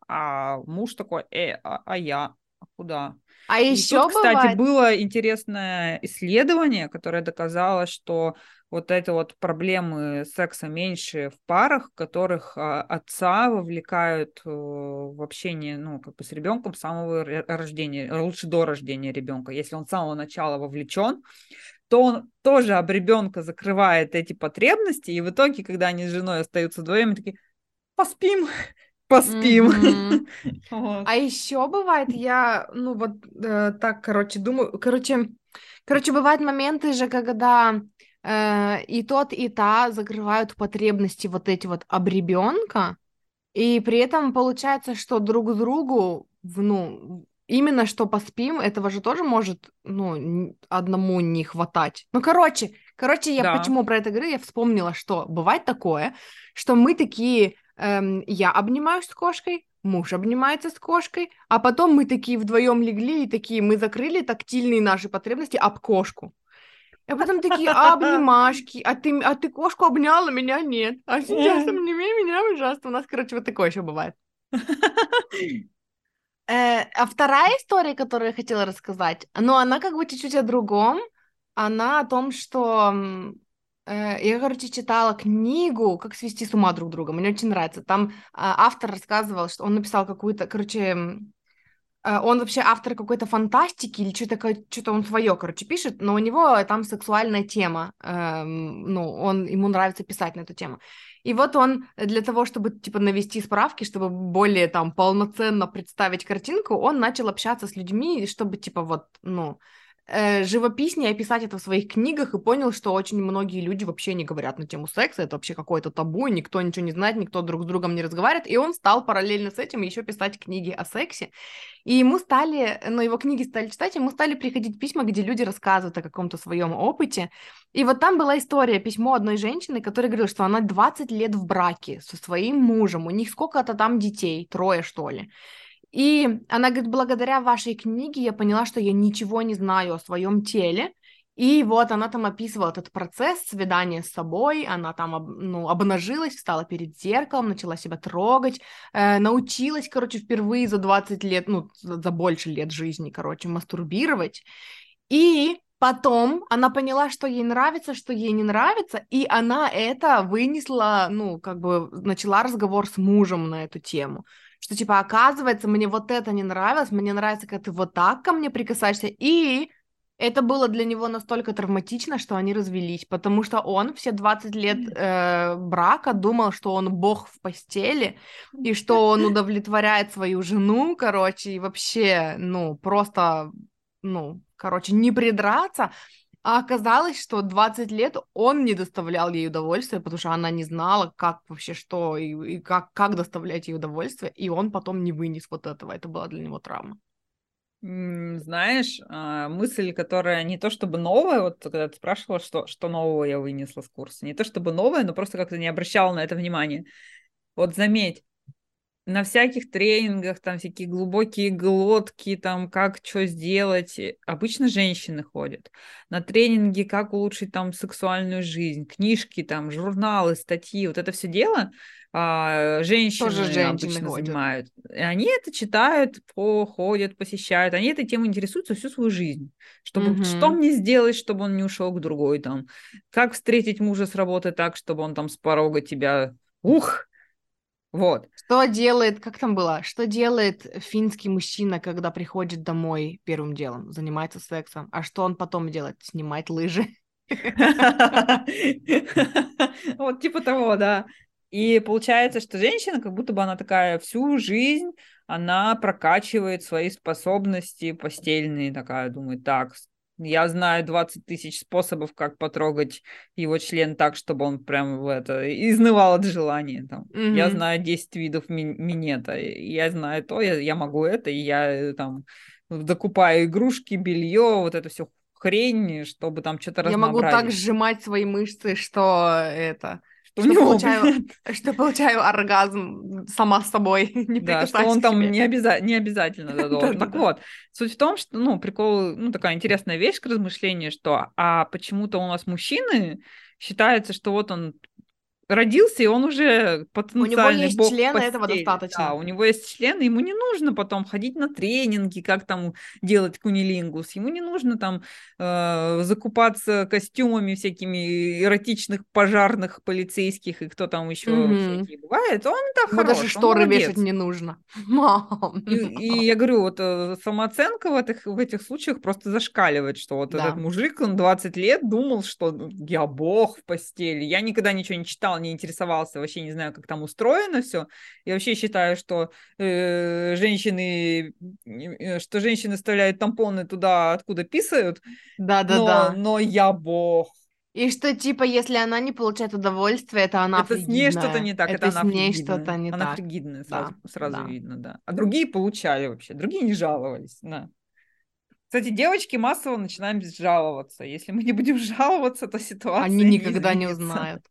А муж такой, э, а, а я, куда. А и еще тут, кстати, бывает... было интересное исследование, которое доказало, что вот это вот проблемы секса меньше в парах, которых а, отца вовлекают э, в общение, ну, как бы с ребенком с самого рождения, лучше до рождения ребенка. Если он с самого начала вовлечен, то он тоже об ребенка закрывает эти потребности, и в итоге, когда они с женой остаются вдвоем, такие, поспим, поспим. Mm-hmm. вот. А еще бывает, я, ну вот э, так, короче, думаю, короче, короче, бывают моменты же, когда э, и тот, и та закрывают потребности вот эти вот об ребенка, и при этом получается, что друг другу, ну, именно что поспим, этого же тоже может, ну, одному не хватать. Ну, короче, короче, я да. почему про это говорю, я вспомнила, что бывает такое, что мы такие эм, я обнимаюсь с кошкой, муж обнимается с кошкой, а потом мы такие вдвоем легли и такие, мы закрыли тактильные наши потребности об кошку. А потом такие обнимашки, а ты, а ты кошку обняла, меня нет. А сейчас обними меня, ужасно. У нас, короче, вот такое еще бывает. Э, а вторая история, которую я хотела рассказать, но она как бы чуть-чуть о другом. Она о том, что я, короче, читала книгу «Как свести с ума друг друга». Мне очень нравится. Там а, автор рассказывал, что он написал какую-то, короче, а, он вообще автор какой-то фантастики или что-то что-то он свое, короче, пишет, но у него там сексуальная тема, эм, ну, он, ему нравится писать на эту тему. И вот он для того, чтобы, типа, навести справки, чтобы более там полноценно представить картинку, он начал общаться с людьми, чтобы, типа, вот, ну, э, живописнее описать это в своих книгах и понял, что очень многие люди вообще не говорят на тему секса, это вообще какое-то табу, никто ничего не знает, никто друг с другом не разговаривает, и он стал параллельно с этим еще писать книги о сексе, и ему стали, ну, его книги стали читать, ему стали приходить письма, где люди рассказывают о каком-то своем опыте, и вот там была история, письмо одной женщины, которая говорила, что она 20 лет в браке со своим мужем, у них сколько-то там детей, трое, что ли, и она говорит, благодаря вашей книге я поняла, что я ничего не знаю о своем теле. И вот она там описывала этот процесс свидания с собой, она там ну, обнажилась, встала перед зеркалом, начала себя трогать, э, научилась, короче, впервые за 20 лет, ну, за, больше лет жизни, короче, мастурбировать. И потом она поняла, что ей нравится, что ей не нравится, и она это вынесла, ну, как бы начала разговор с мужем на эту тему что типа оказывается мне вот это не нравилось, мне нравится, когда ты вот так ко мне прикасаешься, и это было для него настолько травматично, что они развелись, потому что он все 20 лет э, брака думал, что он бог в постели, и что он удовлетворяет свою жену, короче, и вообще, ну, просто, ну, короче, не придраться, а оказалось, что 20 лет он не доставлял ей удовольствия, потому что она не знала, как вообще что и, и как, как доставлять ей удовольствие, и он потом не вынес вот этого. Это была для него травма. Знаешь, а, мысль, которая не то чтобы новая, вот когда ты спрашивала, что, что нового я вынесла с курса, не то чтобы новая, но просто как-то не обращала на это внимания. Вот заметь, на всяких тренингах, там всякие глубокие глотки, там как что сделать. Обычно женщины ходят. На тренинги, как улучшить там сексуальную жизнь, книжки, там, журналы, статьи, вот это все дело а, женщины, Тоже женщины обычно ходят. занимают. И они это читают, походят, посещают. Они этой темой интересуются всю свою жизнь. Чтобы, угу. Что мне сделать, чтобы он не ушел к другой там? Как встретить мужа с работы так, чтобы он там с порога тебя... Ух! Вот. Что делает, как там было, что делает финский мужчина, когда приходит домой первым делом? Занимается сексом. А что он потом делает? Снимает лыжи. Вот типа того, да. И получается, что женщина, как будто бы она такая всю жизнь, она прокачивает свои способности постельные, такая думает, так, я знаю 20 тысяч способов, как потрогать его член так, чтобы он прям в это изнывал от желания. Там. Mm-hmm. Я знаю 10 видов ми- минета. Я знаю то, я, я могу это, и я э, там докупаю игрушки, белье, вот это все хрень, чтобы там что-то. Я могу так сжимать свои мышцы, что это что, что, получаю, что получаю оргазм сама с собой, не Да, что он там не, обяза- не обязательно да, должен. Так вот, суть в том, что, ну, прикол, ну, такая интересная вещь к размышлению, что, а почему-то у нас мужчины считается, что вот он родился, и он уже потенциальный У него есть бог члены, этого достаточно. Да, у него есть члены, ему не нужно потом ходить на тренинги, как там делать кунилингус, ему не нужно там э, закупаться костюмами всякими эротичных пожарных полицейских и кто там еще mm-hmm. всякие бывает, он да Ему хорош, даже шторы вешать не нужно. Мам. И, и я говорю, вот э, самооценка в этих, в этих случаях просто зашкаливает, что вот да. этот мужик, он 20 лет думал, что ну, я бог в постели, я никогда ничего не читал читал, не интересовался, вообще не знаю, как там устроено все. Я вообще считаю, что э, женщины, э, что женщины вставляют тампоны туда, откуда писают. Да, да, но, да. Но я бог. И что, типа, если она не получает удовольствие, это она Это фригидная. с ней что-то не так, это, это она с ней что-то не она так. Она фригидная, сразу, да, сразу да. видно, да. А другие получали вообще, другие не жаловались, да. Кстати, девочки массово начинаем жаловаться. Если мы не будем жаловаться, то ситуация Они никогда не, не узнают.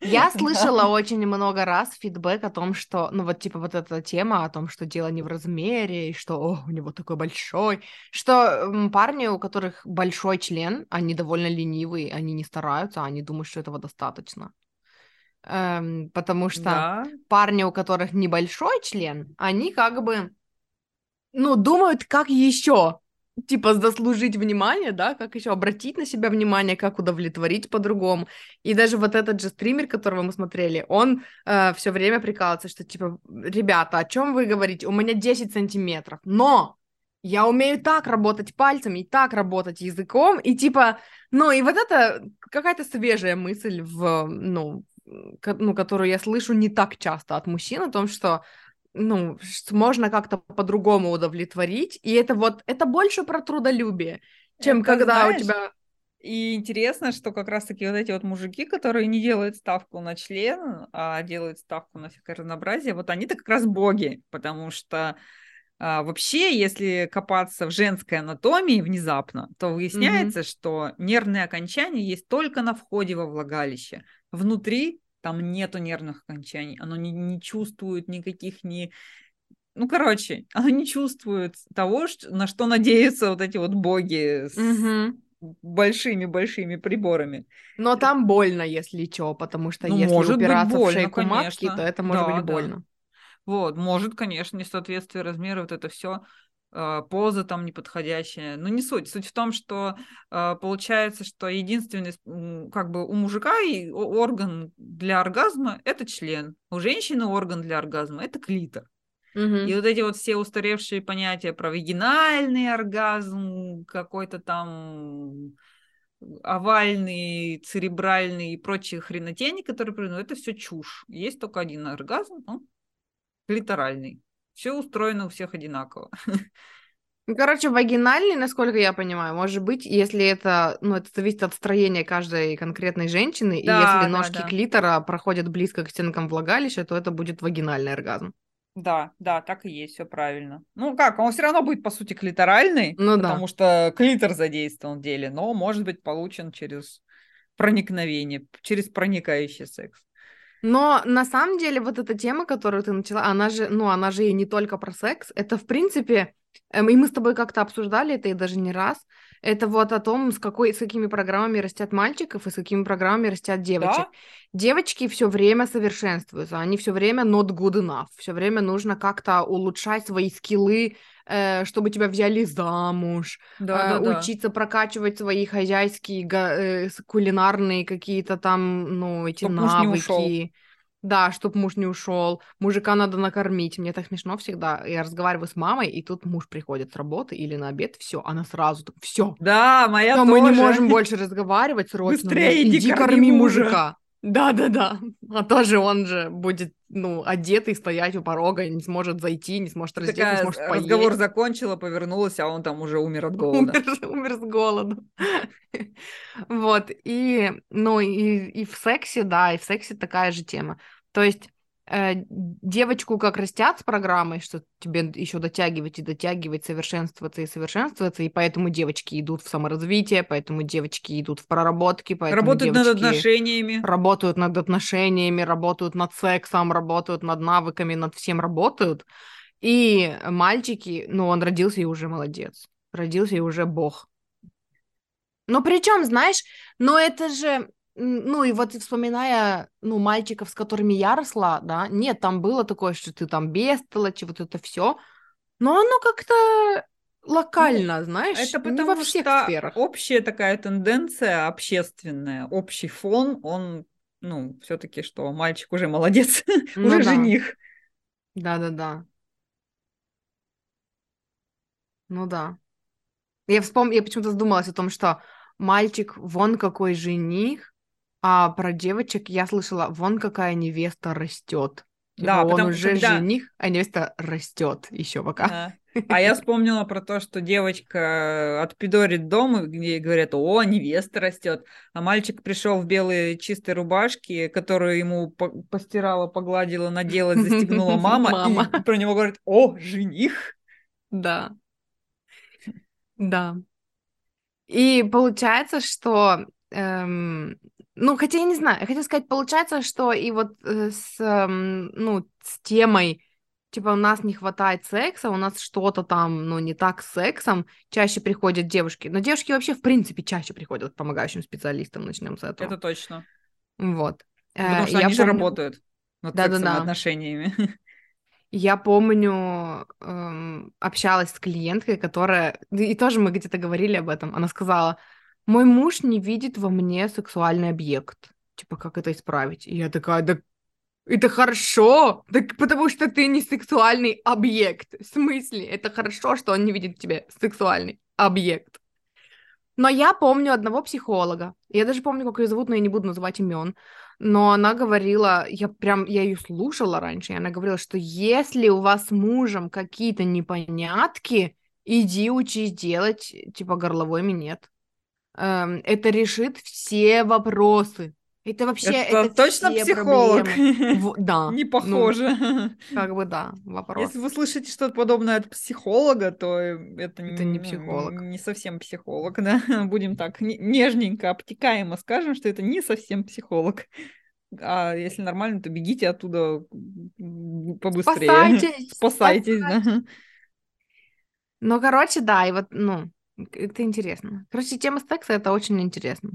Я слышала очень много раз фидбэк о том, что, ну вот типа вот эта тема о том, что дело не в размере, и что о, у него такой большой, что парни, у которых большой член, они довольно ленивые, они не стараются, они думают, что этого достаточно. Эм, потому что да. парни, у которых небольшой член, они как бы, ну, думают, как еще типа заслужить внимание, да, как еще обратить на себя внимание, как удовлетворить по-другому. И даже вот этот же стример, которого мы смотрели, он э, все время прикалывается, что типа, ребята, о чем вы говорите? У меня 10 сантиметров, но я умею так работать пальцами, и так работать языком, и типа, ну и вот это какая-то свежая мысль в, ну, ну, которую я слышу не так часто от мужчин, о том, что ну, можно как-то по-другому удовлетворить, и это вот, это больше про трудолюбие, чем это, когда знаешь, у тебя... И интересно, что как раз-таки вот эти вот мужики, которые не делают ставку на член, а делают ставку на всякое разнообразие, вот они-то как раз боги, потому что а, вообще, если копаться в женской анатомии внезапно, то выясняется, mm-hmm. что нервные окончания есть только на входе во влагалище. Внутри там нету нервных окончаний, оно не, не чувствует никаких ни... Ну, короче, оно не чувствует того, на что надеются вот эти вот боги с большими-большими приборами. Но там больно, если что, потому что ну, если может упираться быть больно, в шейку конечно. матки, то это может да, быть больно. Да. Вот, может, конечно, несоответствие размера, вот это все поза там неподходящая. Но не суть. Суть в том, что э, получается, что единственный, как бы у мужика и орган для оргазма – это член. У женщины орган для оргазма – это клитор. Угу. И вот эти вот все устаревшие понятия про вагинальный оргазм, какой-то там овальный, церебральный и прочие хренотени, которые ну, это все чушь. Есть только один оргазм, он клиторальный. Все устроено у всех одинаково. Ну, короче, вагинальный, насколько я понимаю, может быть, если это, ну, это зависит от строения каждой конкретной женщины, да, и если да, ножки да. клитора проходят близко к стенкам влагалища, то это будет вагинальный оргазм. Да, да, так и есть, все правильно. Ну как, он все равно будет, по сути, клиторальный, ну, потому да. что клитор задействован в деле, но может быть получен через проникновение, через проникающий секс. Но на самом деле вот эта тема, которую ты начала, она же, ну, она же и не только про секс. Это, в принципе, эм, и мы с тобой как-то обсуждали это, и даже не раз. Это вот о том, с, какой, с какими программами растят мальчиков и с какими программами растят девочек. Да? Девочки все время совершенствуются, они все время not good enough, все время нужно как-то улучшать свои скиллы, чтобы тебя взяли замуж, да, э, да, учиться да. прокачивать свои хозяйские, э, кулинарные какие-то там, ну, эти Чтоб навыки. Да, чтобы муж не ушел. Мужика надо накормить. Мне так смешно всегда. Я разговариваю с мамой, и тут муж приходит с работы или на обед. Все, она сразу так, все. Да, моя Все, мы не можем больше разговаривать срочно. Быстрее иди, иди корми, корми мужа. мужика. Да, да, да. А тоже он же будет, ну, одетый стоять у порога, не сможет зайти, не сможет раздеться, Такая, не сможет поесть. Разговор закончила, повернулась, а он там уже умер от голода. Умер, умер с голоду. Вот, и, ну, и, и в сексе, да, и в сексе такая же тема. То есть девочку как растят с программой, что тебе еще дотягивать и дотягивать, совершенствоваться и совершенствоваться, и поэтому девочки идут в саморазвитие, поэтому девочки идут в проработки, поэтому работают над отношениями, работают над отношениями, работают над сексом, работают над навыками, над всем работают. И мальчики, ну, он родился и уже молодец, родился и уже бог. Но причем, знаешь, но это же ну и вот вспоминая, ну, мальчиков, с которыми я росла, да, нет, там было такое, что ты там бестолочь, вот это все, но оно как-то локально, ну, знаешь, это потому не во всех что сферах. общая такая тенденция общественная, общий фон, он, ну, все-таки что, мальчик уже молодец, ну, уже да. жених. Да-да-да. Ну да. Я вспом... я почему-то задумалась о том, что мальчик вон какой жених, а про девочек я слышала, вон какая невеста растет. Типа да, он уже когда... жених, а невеста растет еще пока. А. а я вспомнила про то, что девочка отпидорит дом, где говорят, о, невеста растет, а мальчик пришел в белой чистой рубашке, которую ему постирала, погладила, надела, застегнула мама, мама. и про него говорят, о, жених. Да. Да. И получается, что эм, ну, хотя я не знаю, я хотела сказать, получается, что и вот э, с, э, ну, с темой, типа, у нас не хватает секса, у нас что-то там, ну, не так с сексом, чаще приходят девушки. Но девушки вообще, в принципе, чаще приходят к помогающим специалистам, начнем с этого. Это точно. Вот. Потому что я они помню... же работают над да, сексом да, да. отношениями. Я помню, эм, общалась с клиенткой, которая... И тоже мы где-то говорили об этом. Она сказала, мой муж не видит во мне сексуальный объект. Типа, как это исправить? И я такая, да это хорошо, так потому что ты не сексуальный объект. В смысле? Это хорошо, что он не видит в тебе сексуальный объект. Но я помню одного психолога. Я даже помню, как ее зовут, но я не буду называть имен. Но она говорила, я прям, я ее слушала раньше, и она говорила, что если у вас с мужем какие-то непонятки, иди учись делать, типа, горловой минет. Эм, это решит все вопросы. Это вообще Это, это точно психолог. В- да. Не ну, похоже. как бы да, вопрос. Если вы слышите что-то подобное от психолога, то это, Это не ну, психолог. Не совсем психолог, да. Будем так не- нежненько, обтекаемо скажем, что это не совсем психолог. А если нормально, то бегите оттуда побыстрее. Спасайтесь, Спасайтесь, да. Ну, короче, да, и вот, ну, это интересно. Короче, тема секса это очень интересно.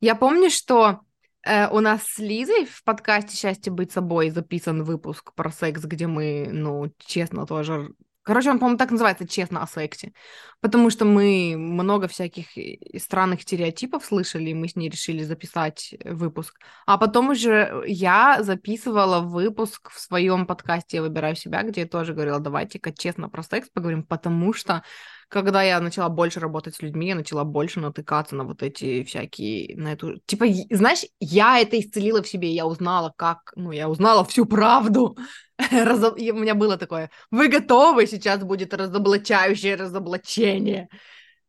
Я помню, что э, у нас с Лизой в подкасте «Счастье быть собой» записан выпуск про секс, где мы, ну, честно тоже... Короче, он, по-моему, так называется «Честно о сексе», потому что мы много всяких и- странных стереотипов слышали, и мы с ней решили записать выпуск. А потом уже я записывала выпуск в своем подкасте «Я выбираю себя», где я тоже говорила, давайте-ка честно про секс поговорим, потому что когда я начала больше работать с людьми, я начала больше натыкаться на вот эти всякие, на эту... Типа, знаешь, я это исцелила в себе, я узнала, как... Ну, я узнала всю правду. И у меня было такое, вы готовы? Сейчас будет разоблачающее разоблачение.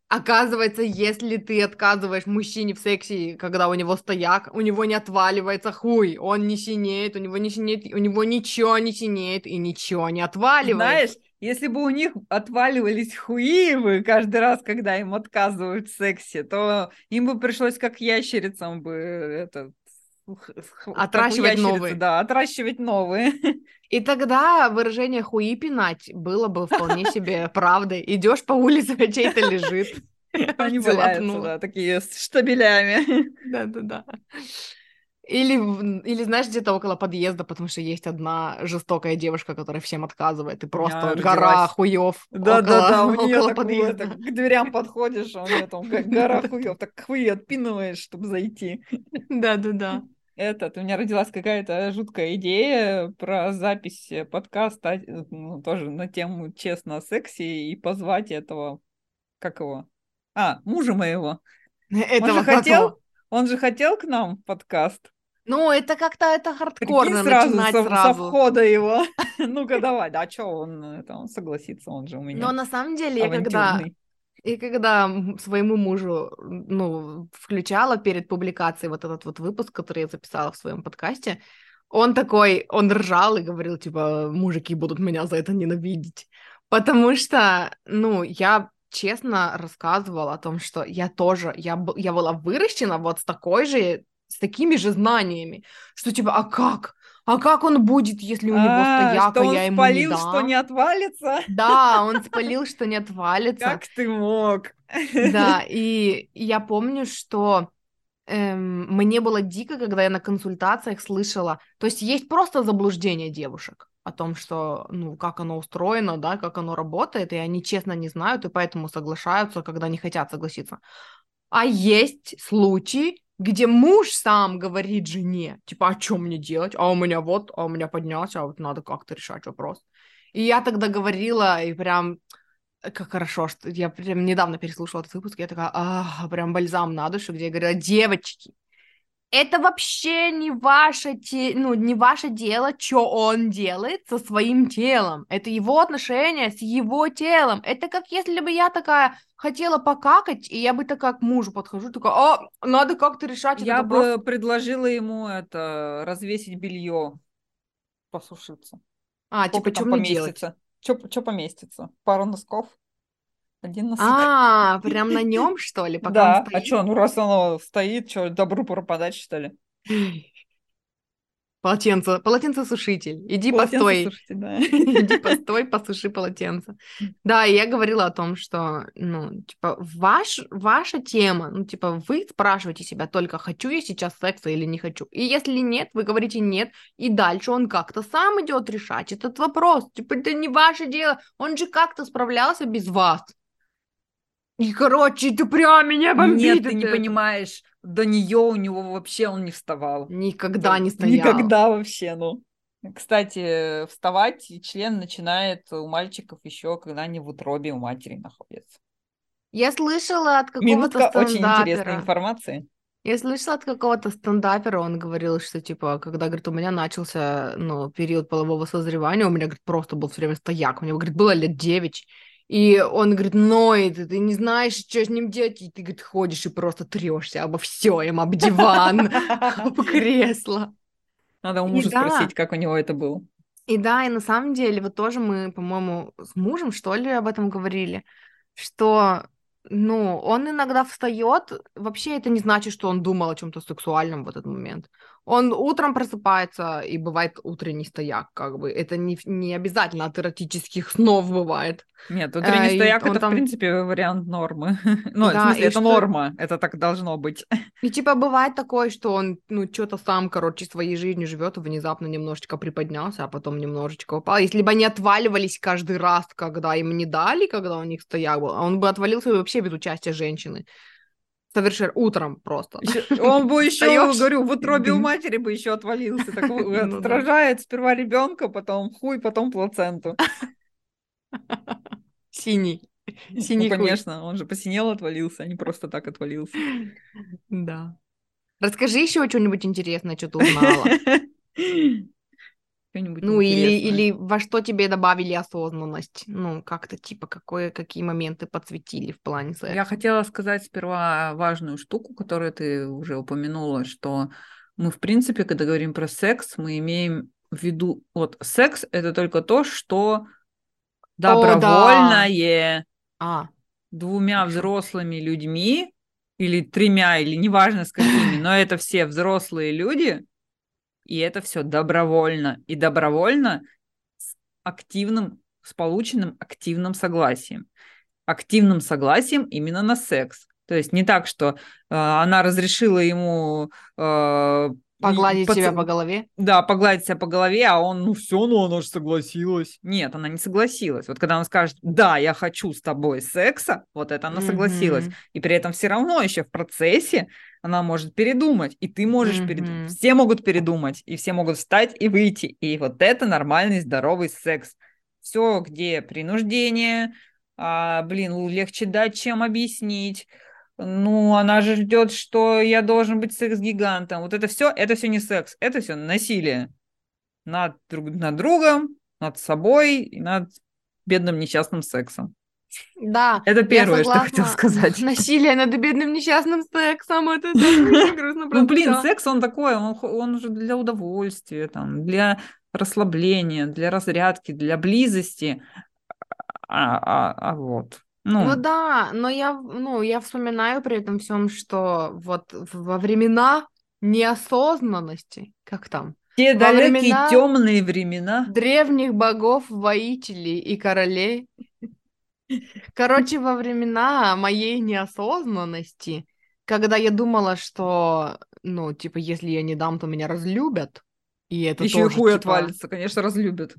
Оказывается, если ты отказываешь мужчине в сексе, когда у него стояк, у него не отваливается хуй, он не синеет, у него не синеет, у него ничего не синеет и ничего не отваливается. Знаешь, если бы у них отваливались хуивы каждый раз, когда им отказывают в сексе, то им бы пришлось как ящерицам бы это как у Отращивать ящерицы, новые. Да, отращивать новые. И тогда выражение хуи пинать было бы вполне себе правдой. Идешь по улице, а чей-то лежит. Они валяются, да, такие с штабелями. Да-да-да. Или, или знаешь, где-то около подъезда, потому что есть одна жестокая девушка, которая всем отказывает, и просто родилась. гора хуев Да-да-да, у около, нее около такое, подъезда. это, к дверям подходишь, а у нее там гора хуев, так хуи отпинываешь, чтобы зайти. Да-да-да. Этот, у меня родилась какая-то жуткая идея про запись э, подкаста, э, ну, тоже на тему честно о сексе и позвать этого, как его? А, мужа моего. Он Этого же как хотел, он же хотел к нам подкаст. Ну, это как-то это Прикинь, хардкорно сразу начинать со, со сразу. входа его. Ну-ка давай, да, что он, это, он согласится, он же у Но меня на самом деле, я когда. И когда своему мужу, ну, включала перед публикацией вот этот вот выпуск, который я записала в своем подкасте, он такой, он ржал и говорил, типа, мужики будут меня за это ненавидеть. Потому что, ну, я честно рассказывала о том, что я тоже, я, я была выращена вот с такой же, с такими же знаниями, что типа, а как? А как он будет, если у него А, стояк, что а он я ему не спалил, что дам? не отвалится? Да, он спалил, что не отвалится. Как ты мог? Да, и я помню, что эм, мне было дико, когда я на консультациях слышала, то есть есть просто заблуждение девушек о том, что, ну, как оно устроено, да, как оно работает, и они честно не знают, и поэтому соглашаются, когда не хотят согласиться. А есть случаи, где муж сам говорит жене, типа, а что мне делать? А у меня вот, а у меня поднялся, а вот надо как-то решать вопрос. И я тогда говорила, и прям как хорошо, что я прям недавно переслушала этот выпуск, я такая, а, прям бальзам на душу, где я говорила, девочки, это вообще не ваше, те... ну, не ваше дело, что он делает со своим телом. Это его отношения с его телом. Это как если бы я такая хотела покакать, и я бы такая к мужу подхожу, такая, а, надо как-то решать Я этот вопрос. бы предложила ему это развесить белье, посушиться. А, Сколько типа, что мне делать? Что поместится? Пару носков? Один носок? А, прям на нем, что ли, пока Да, он а стоит? что, ну раз оно стоит, что, добру пропадать, что ли? Полотенце, полотенцесушитель. Иди постой. Иди постой, посуши полотенце. Да, я говорила о том, что, ну, типа, ваш, ваша тема, ну, типа, вы спрашиваете себя только, хочу я сейчас секса или не хочу. И если нет, вы говорите нет, и дальше он как-то сам идет решать этот вопрос. Типа, это не ваше дело, он же как-то справлялся без вас. И, короче, ты прям меня бомбит. Нет, ты не понимаешь, до нее у него вообще он не вставал. Никогда не стоял. Никогда вообще, ну. Кстати, вставать член начинает у мальчиков еще, когда они в утробе у матери находятся. Я слышала от какого-то Минутка очень интересной информации. Я слышала от какого-то стендапера, он говорил, что, типа, когда, говорит, у меня начался, ну, период полового созревания, у меня, говорит, просто был все время стояк, у него, говорит, было лет девять, и он говорит, ноет, ты не знаешь, что с ним делать, и ты, говорит, ходишь и просто трешься обо все, им об диван, об кресло. Надо у мужа спросить, как у него это было. И да, и на самом деле, вот тоже мы, по-моему, с мужем, что ли, об этом говорили, что, ну, он иногда встает, вообще это не значит, что он думал о чем-то сексуальном в этот момент. Он утром просыпается, и бывает утренний стояк, как бы. Это не, не обязательно от эротических снов бывает. Нет, утренний Э, стояк это, там- в принципе, вариант нормы. Ну, в Да, смысле, и это что- норма, это так должно быть. И типа бывает такое, что он, ну, что-то сам, короче, своей жизнью живет внезапно немножечко приподнялся, а потом немножечко упал. Если бы они отваливались каждый раз, когда им не дали, когда у них стояк был, он бы отвалился вообще без участия женщины. Совершенно утром просто. Он бы еще, говорю, в утробе у матери бы еще отвалился. Так Ну отражает сперва ребенка, потом хуй, потом плаценту. Синий. Ну, Синий хуй. конечно, он же посинел, отвалился, а не просто так отвалился. Да. Расскажи еще что-нибудь интересное, что ты узнала. Что-нибудь Ну, или, интересное. или во что тебе добавили осознанность? Ну, как-то типа, какое, какие моменты подсветили в плане секса? Я хотела сказать сперва важную штуку, которую ты уже упомянула, что мы, в принципе, когда говорим про секс, мы имеем в виду, вот, секс — это только то, что да. добровольное А, двумя Хорошо. взрослыми людьми, или тремя, или неважно с какими, но это все взрослые люди, и это все добровольно. И добровольно с активным, с полученным активным согласием. Активным согласием именно на секс. То есть не так, что э, она разрешила ему э, погладить поц- себя по голове? да, погладить себя по голове, а он, ну все, ну она же согласилась. Нет, она не согласилась. Вот когда он скажет, да, я хочу с тобой секса, вот это она согласилась. Мгм. И при этом все равно еще в процессе она может передумать, и ты можешь передумать. Мгм. Все могут передумать, и все могут встать и выйти. И вот это нормальный, здоровый секс. Все, где принуждение, а, блин, легче дать, чем объяснить. Ну, она же ждет, что я должен быть секс-гигантом. Вот это все, это все не секс, это все насилие над, друг, над другом, над собой и над бедным несчастным сексом. Да. Это первое, что хотела сказать. Насилие над бедным несчастным сексом, это грустно, Ну, блин, секс, он такой, он, он же для удовольствия, там, для расслабления, для разрядки, для близости. А, а, а вот. Ну, Ну да, но я, ну, я вспоминаю при этом всем, что вот во времена неосознанности, как там, те во далекие времена темные времена. древних богов, воителей и королей. Короче, во времена моей неосознанности, когда я думала, что, ну, типа, если я не дам, то меня разлюбят, и это Еще и тоже, хуй типа, отвалится, конечно, разлюбят.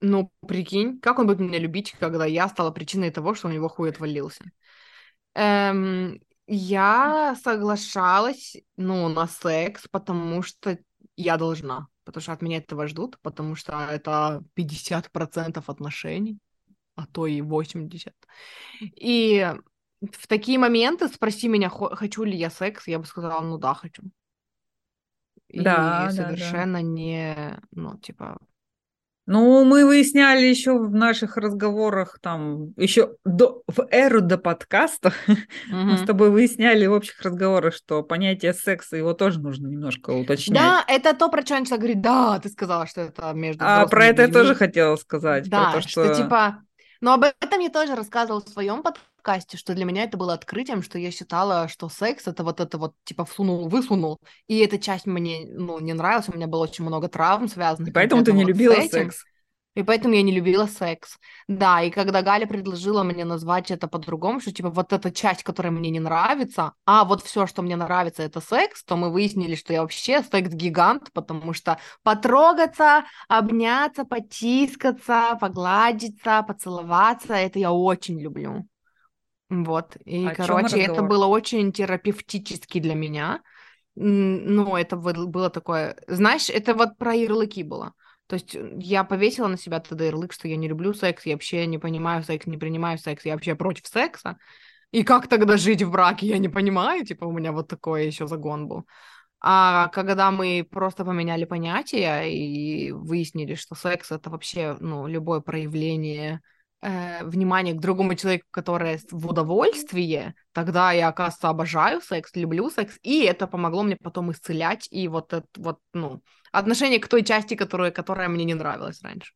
Ну, прикинь, как он будет меня любить, когда я стала причиной того, что у него хуй отвалился. Эм, я соглашалась, ну, на секс, потому что я должна. Потому что от меня этого ждут, потому что это 50% отношений, а то и 80%. И в такие моменты спроси меня, хо- хочу ли я секс, я бы сказала, ну да, хочу. И Да, да, да. совершенно не, ну, типа, Ну, мы выясняли еще в наших разговорах, там, еще до, в эру до подкаста, мы с тобой выясняли в общих разговорах, что понятие секса, его тоже нужно немножко уточнять. Да, это то, про что он всегда говорит, да, ты сказала, что это между а про это я тоже хотела сказать, Да, про то, что... что... типа... Но об этом я тоже рассказывала в своем подкасте, подкасте, что для меня это было открытием, что я считала, что секс это вот это вот типа всунул-высунул, и эта часть мне ну, не нравилась, у меня было очень много травм связанных. И поэтому ты не вот любила секс. И поэтому я не любила секс. Да, и когда Галя предложила мне назвать это по-другому, что типа вот эта часть, которая мне не нравится, а вот все, что мне нравится, это секс, то мы выяснили, что я вообще секс-гигант, потому что потрогаться, обняться, потискаться, погладиться, поцеловаться, это я очень люблю. Вот, и, О короче, это было очень терапевтически для меня. Ну, это было такое... Знаешь, это вот про ярлыки было. То есть я повесила на себя тогда ярлык, что я не люблю секс, я вообще не понимаю секс, не принимаю секс, я вообще против секса. И как тогда жить в браке, я не понимаю, типа у меня вот такой еще загон был. А когда мы просто поменяли понятия и выяснили, что секс это вообще ну, любое проявление э, внимание к другому человеку, которое в удовольствие, тогда я, оказывается, обожаю секс, люблю секс, и это помогло мне потом исцелять и вот это вот, ну, отношение к той части, которая, которая мне не нравилась раньше.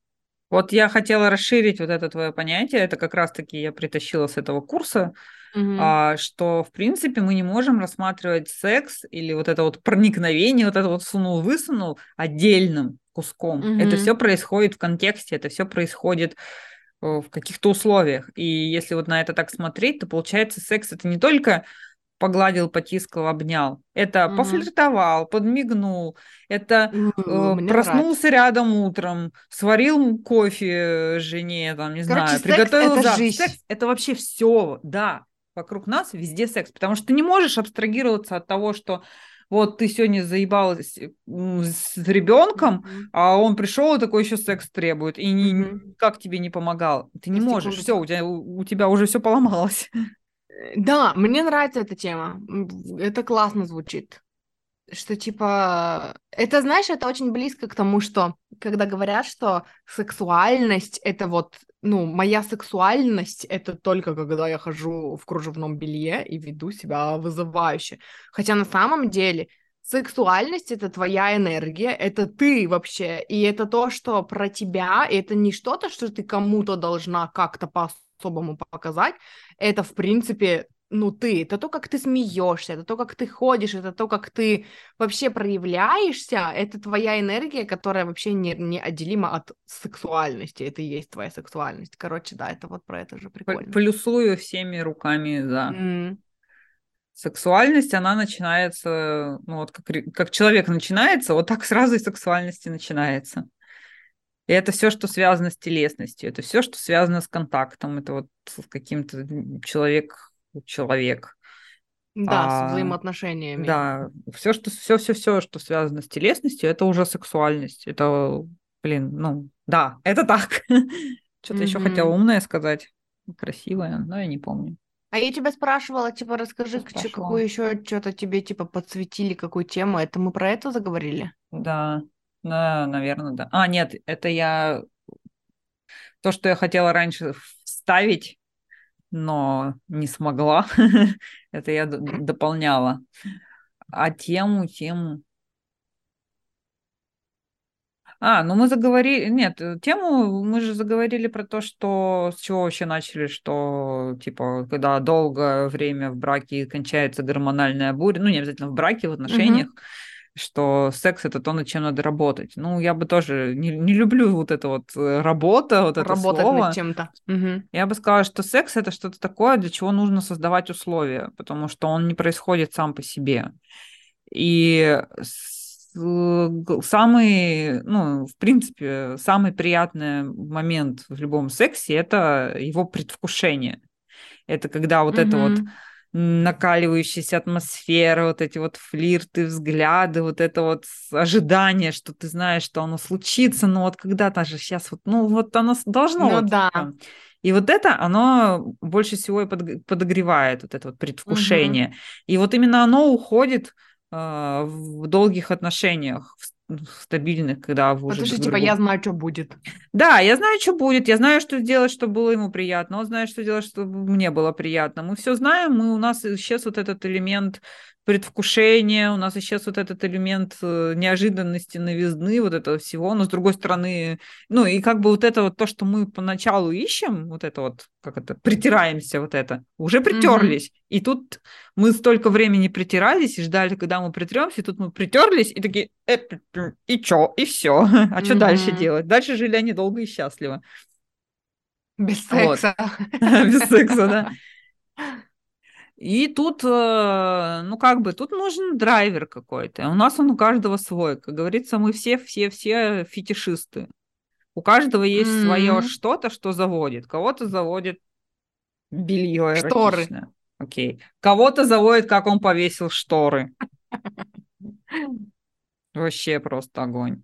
Вот я хотела расширить вот это твое понятие, это как раз-таки я притащила с этого курса, mm-hmm. а, что, в принципе, мы не можем рассматривать секс или вот это вот проникновение, вот это вот сунул-высунул отдельным куском. Mm-hmm. Это все происходит в контексте, это все происходит в каких-то условиях. И если вот на это так смотреть, то получается секс это не только погладил, потискал, обнял. Это угу. пофлиртовал, подмигнул. Это э, проснулся нравится. рядом утром, сварил кофе жене, там, не Короче, знаю, секс приготовил это завтрак. Жизнь. Секс это вообще все, да. Вокруг нас везде секс, потому что ты не можешь абстрагироваться от того, что вот ты сегодня заебалась с ребенком, mm-hmm. а он пришел и такой еще секс требует, и mm-hmm. как тебе не помогал? Ты не можешь, все, у тебя, у тебя уже все поломалось. Э, да, мне нравится эта тема. Это классно звучит. Что типа, это знаешь, это очень близко к тому, что когда говорят, что сексуальность это вот ну, моя сексуальность это только когда я хожу в кружевном белье и веду себя вызывающе. Хотя на самом деле сексуальность это твоя энергия, это ты вообще, и это то, что про тебя, и это не что-то, что ты кому-то должна как-то по-особому показать, это в принципе ну, ты, это то, как ты смеешься, это то, как ты ходишь, это то, как ты вообще проявляешься, это твоя энергия, которая вообще не, не отделима от сексуальности, это и есть твоя сексуальность. Короче, да, это вот про это же прикольно. Плюсую всеми руками за. Mm. Сексуальность, она начинается, ну вот как, как человек начинается, вот так сразу и сексуальности начинается. И это все, что связано с телесностью, это все, что связано с контактом, это вот с каким-то человек человек. Да, а, с взаимоотношениями. Да, все, что все, все, все, что связано с телесностью, это уже сексуальность. Это, блин, ну, да, это так. Что-то mm-hmm. еще хотела умное сказать, красивое, но я не помню. А я тебя спрашивала, типа, расскажи, че, какую еще что-то тебе, типа, подсветили, какую тему. Это мы про это заговорили? Да, да, наверное, да. А, нет, это я... То, что я хотела раньше вставить, но не смогла. Это я дополняла. А тему, тему... А, ну мы заговорили... Нет, э, тему мы же заговорили про то, что... С чего вообще начали, что, типа, когда долгое время в браке кончается гормональная буря, ну, не обязательно в браке, в отношениях, угу что секс это то, над чем надо работать. Ну, я бы тоже не, не люблю вот это вот э, работа, вот это Работать слово. над чем-то. Угу. Я бы сказала, что секс это что-то такое, для чего нужно создавать условия, потому что он не происходит сам по себе. И самый, ну, в принципе, самый приятный момент в любом сексе это его предвкушение. Это когда вот угу. это вот накаливающаяся атмосфера, вот эти вот флирты, взгляды, вот это вот ожидание, что ты знаешь, что оно случится, но вот когда-то же сейчас вот, ну вот оно должно. Ну вот, да. И вот это, оно больше всего и подогревает вот это вот предвкушение. Угу. И вот именно оно уходит э, в долгих отношениях, в стабильных, когда вы уже... Потому что, типа, я знаю, что будет. Да, я знаю, что будет, я знаю, что сделать, чтобы было ему приятно, он знает, что делать, чтобы мне было приятно. Мы все знаем, мы, у нас исчез вот этот элемент предвкушение, у нас исчез вот этот элемент э, неожиданности, новизны, вот этого всего, но с другой стороны, ну и как бы вот это вот то, что мы поначалу ищем, вот это вот, как это, притираемся вот это, уже притерлись, mm-hmm. и тут мы столько времени притирались и ждали, когда мы притремся, и тут мы притерлись и такие, э, и чё, и все, а что mm-hmm. дальше делать? Дальше жили они долго и счастливо. Без секса. Без секса, да. И тут, э, ну как бы, тут нужен драйвер какой-то. У нас он у каждого свой. Как говорится, мы все-все-все фетишисты. У каждого есть mm-hmm. свое что-то, что заводит. Кого-то заводит белье Шторы. Окей. Кого-то заводит, как он повесил шторы. Вообще просто огонь.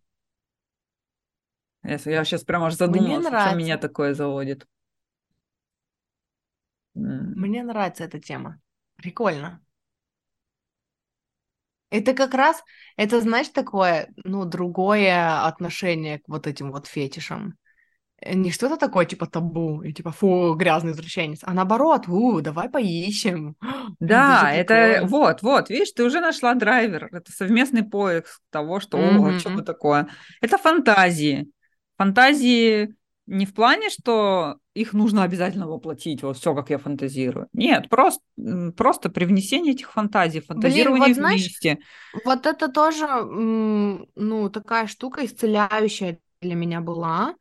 Я, я сейчас прямо аж задумалась, что меня такое заводит. Мне нравится эта тема. Прикольно. Это как раз, это, знаешь, такое, ну, другое отношение к вот этим вот фетишам. Э, не что-то такое, типа, табу, и типа, фу, грязный извращенец, а наоборот, у, давай поищем. Да, это, это вот, вот, видишь, ты уже нашла драйвер, это совместный поиск того, что, mm-hmm. о, что такое. Это фантазии. Фантазии не в плане, что их нужно обязательно воплотить, вот все, как я фантазирую. Нет, просто, просто привнесение этих фантазий, фантазирование Блин, вот, вместе. Знаешь, вот это тоже, ну, такая штука исцеляющая для меня была.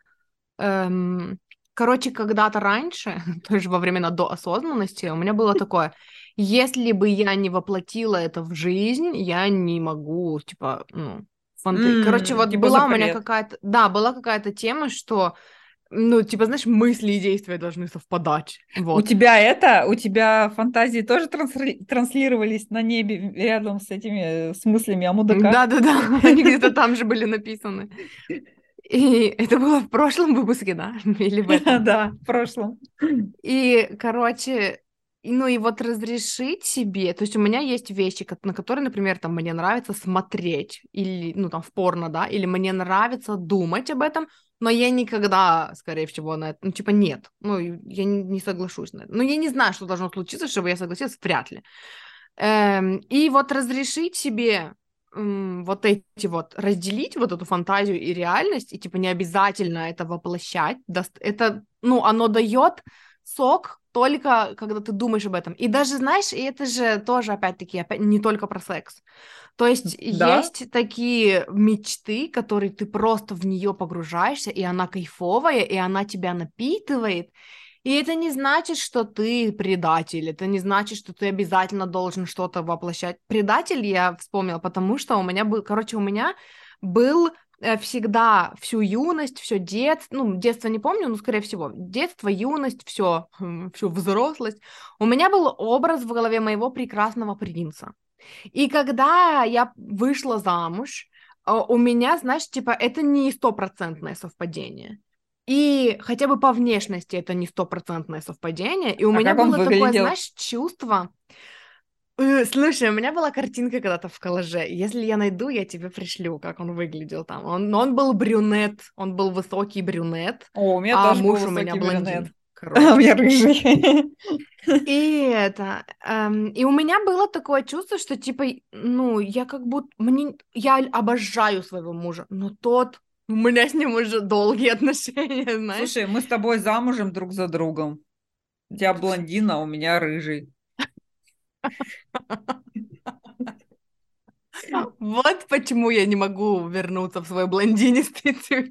Эм, короче, когда-то раньше, тоже во времена до осознанности, у меня было такое, если бы я не воплотила это в жизнь, я не могу, типа, ну, фанты... Mm, Короче, вот типа была запрет. у меня какая-то, да, была какая-то тема, что ну, типа, знаешь, мысли и действия должны совпадать. Вот. У тебя это, у тебя фантазии тоже трансли- транслировались на небе рядом с этими с мыслями о мудаках? Да-да-да, они где-то там же были написаны. И это было в прошлом выпуске, да? Или в этом? Да, в прошлом. И, короче, ну и вот разрешить себе, то есть у меня есть вещи, на которые, например, там мне нравится смотреть, или, ну там в порно, да, или мне нравится думать об этом, но я никогда, скорее всего, на это, ну, типа, нет, ну, я не, соглашусь на это. Ну, я не знаю, что должно случиться, чтобы я согласилась, вряд ли. Эм, и вот разрешить себе эм, вот эти вот, разделить вот эту фантазию и реальность, и, типа, не обязательно это воплощать, это, ну, оно дает сок только когда ты думаешь об этом. И даже, знаешь, и это же тоже, опять-таки, опять, не только про секс. То есть да? есть такие мечты, которые ты просто в нее погружаешься, и она кайфовая, и она тебя напитывает. И это не значит, что ты предатель, это не значит, что ты обязательно должен что-то воплощать. Предатель я вспомнила, потому что у меня был, короче, у меня был всегда всю юность, все детство, ну, детство не помню, но, скорее всего, детство, юность, все, всю взрослость. У меня был образ в голове моего прекрасного принца. И когда я вышла замуж, а, у меня, знаешь, типа, это не стопроцентное совпадение. И хотя бы по внешности это не стопроцентное совпадение. И у а меня было такое, знаешь, чувство. Э, слушай, у меня была картинка когда-то в коллаже. Если я найду, я тебе пришлю, как он выглядел там. Он, он был брюнет, он был высокий брюнет. О, у меня а тоже муж был у меня блондин. Брюнет. Короче. А у меня рыжий. И это, эм, и у меня было такое чувство, что типа, ну, я как будто, мне, я обожаю своего мужа, но тот, у меня с ним уже долгие отношения, знаешь. Слушай, мы с тобой замужем друг за другом. У тебя блондин, а у меня рыжий. Вот почему я не могу вернуться в свой блондинистый цвет.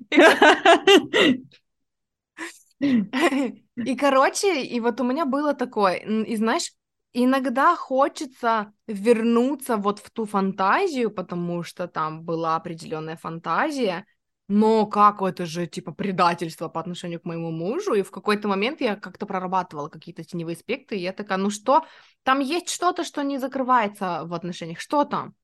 И, короче, и вот у меня было такое, и знаешь, иногда хочется вернуться вот в ту фантазию, потому что там была определенная фантазия, но как это же, типа, предательство по отношению к моему мужу, и в какой-то момент я как-то прорабатывала какие-то теневые аспекты, и я такая, ну что, там есть что-то, что не закрывается в отношениях, что там?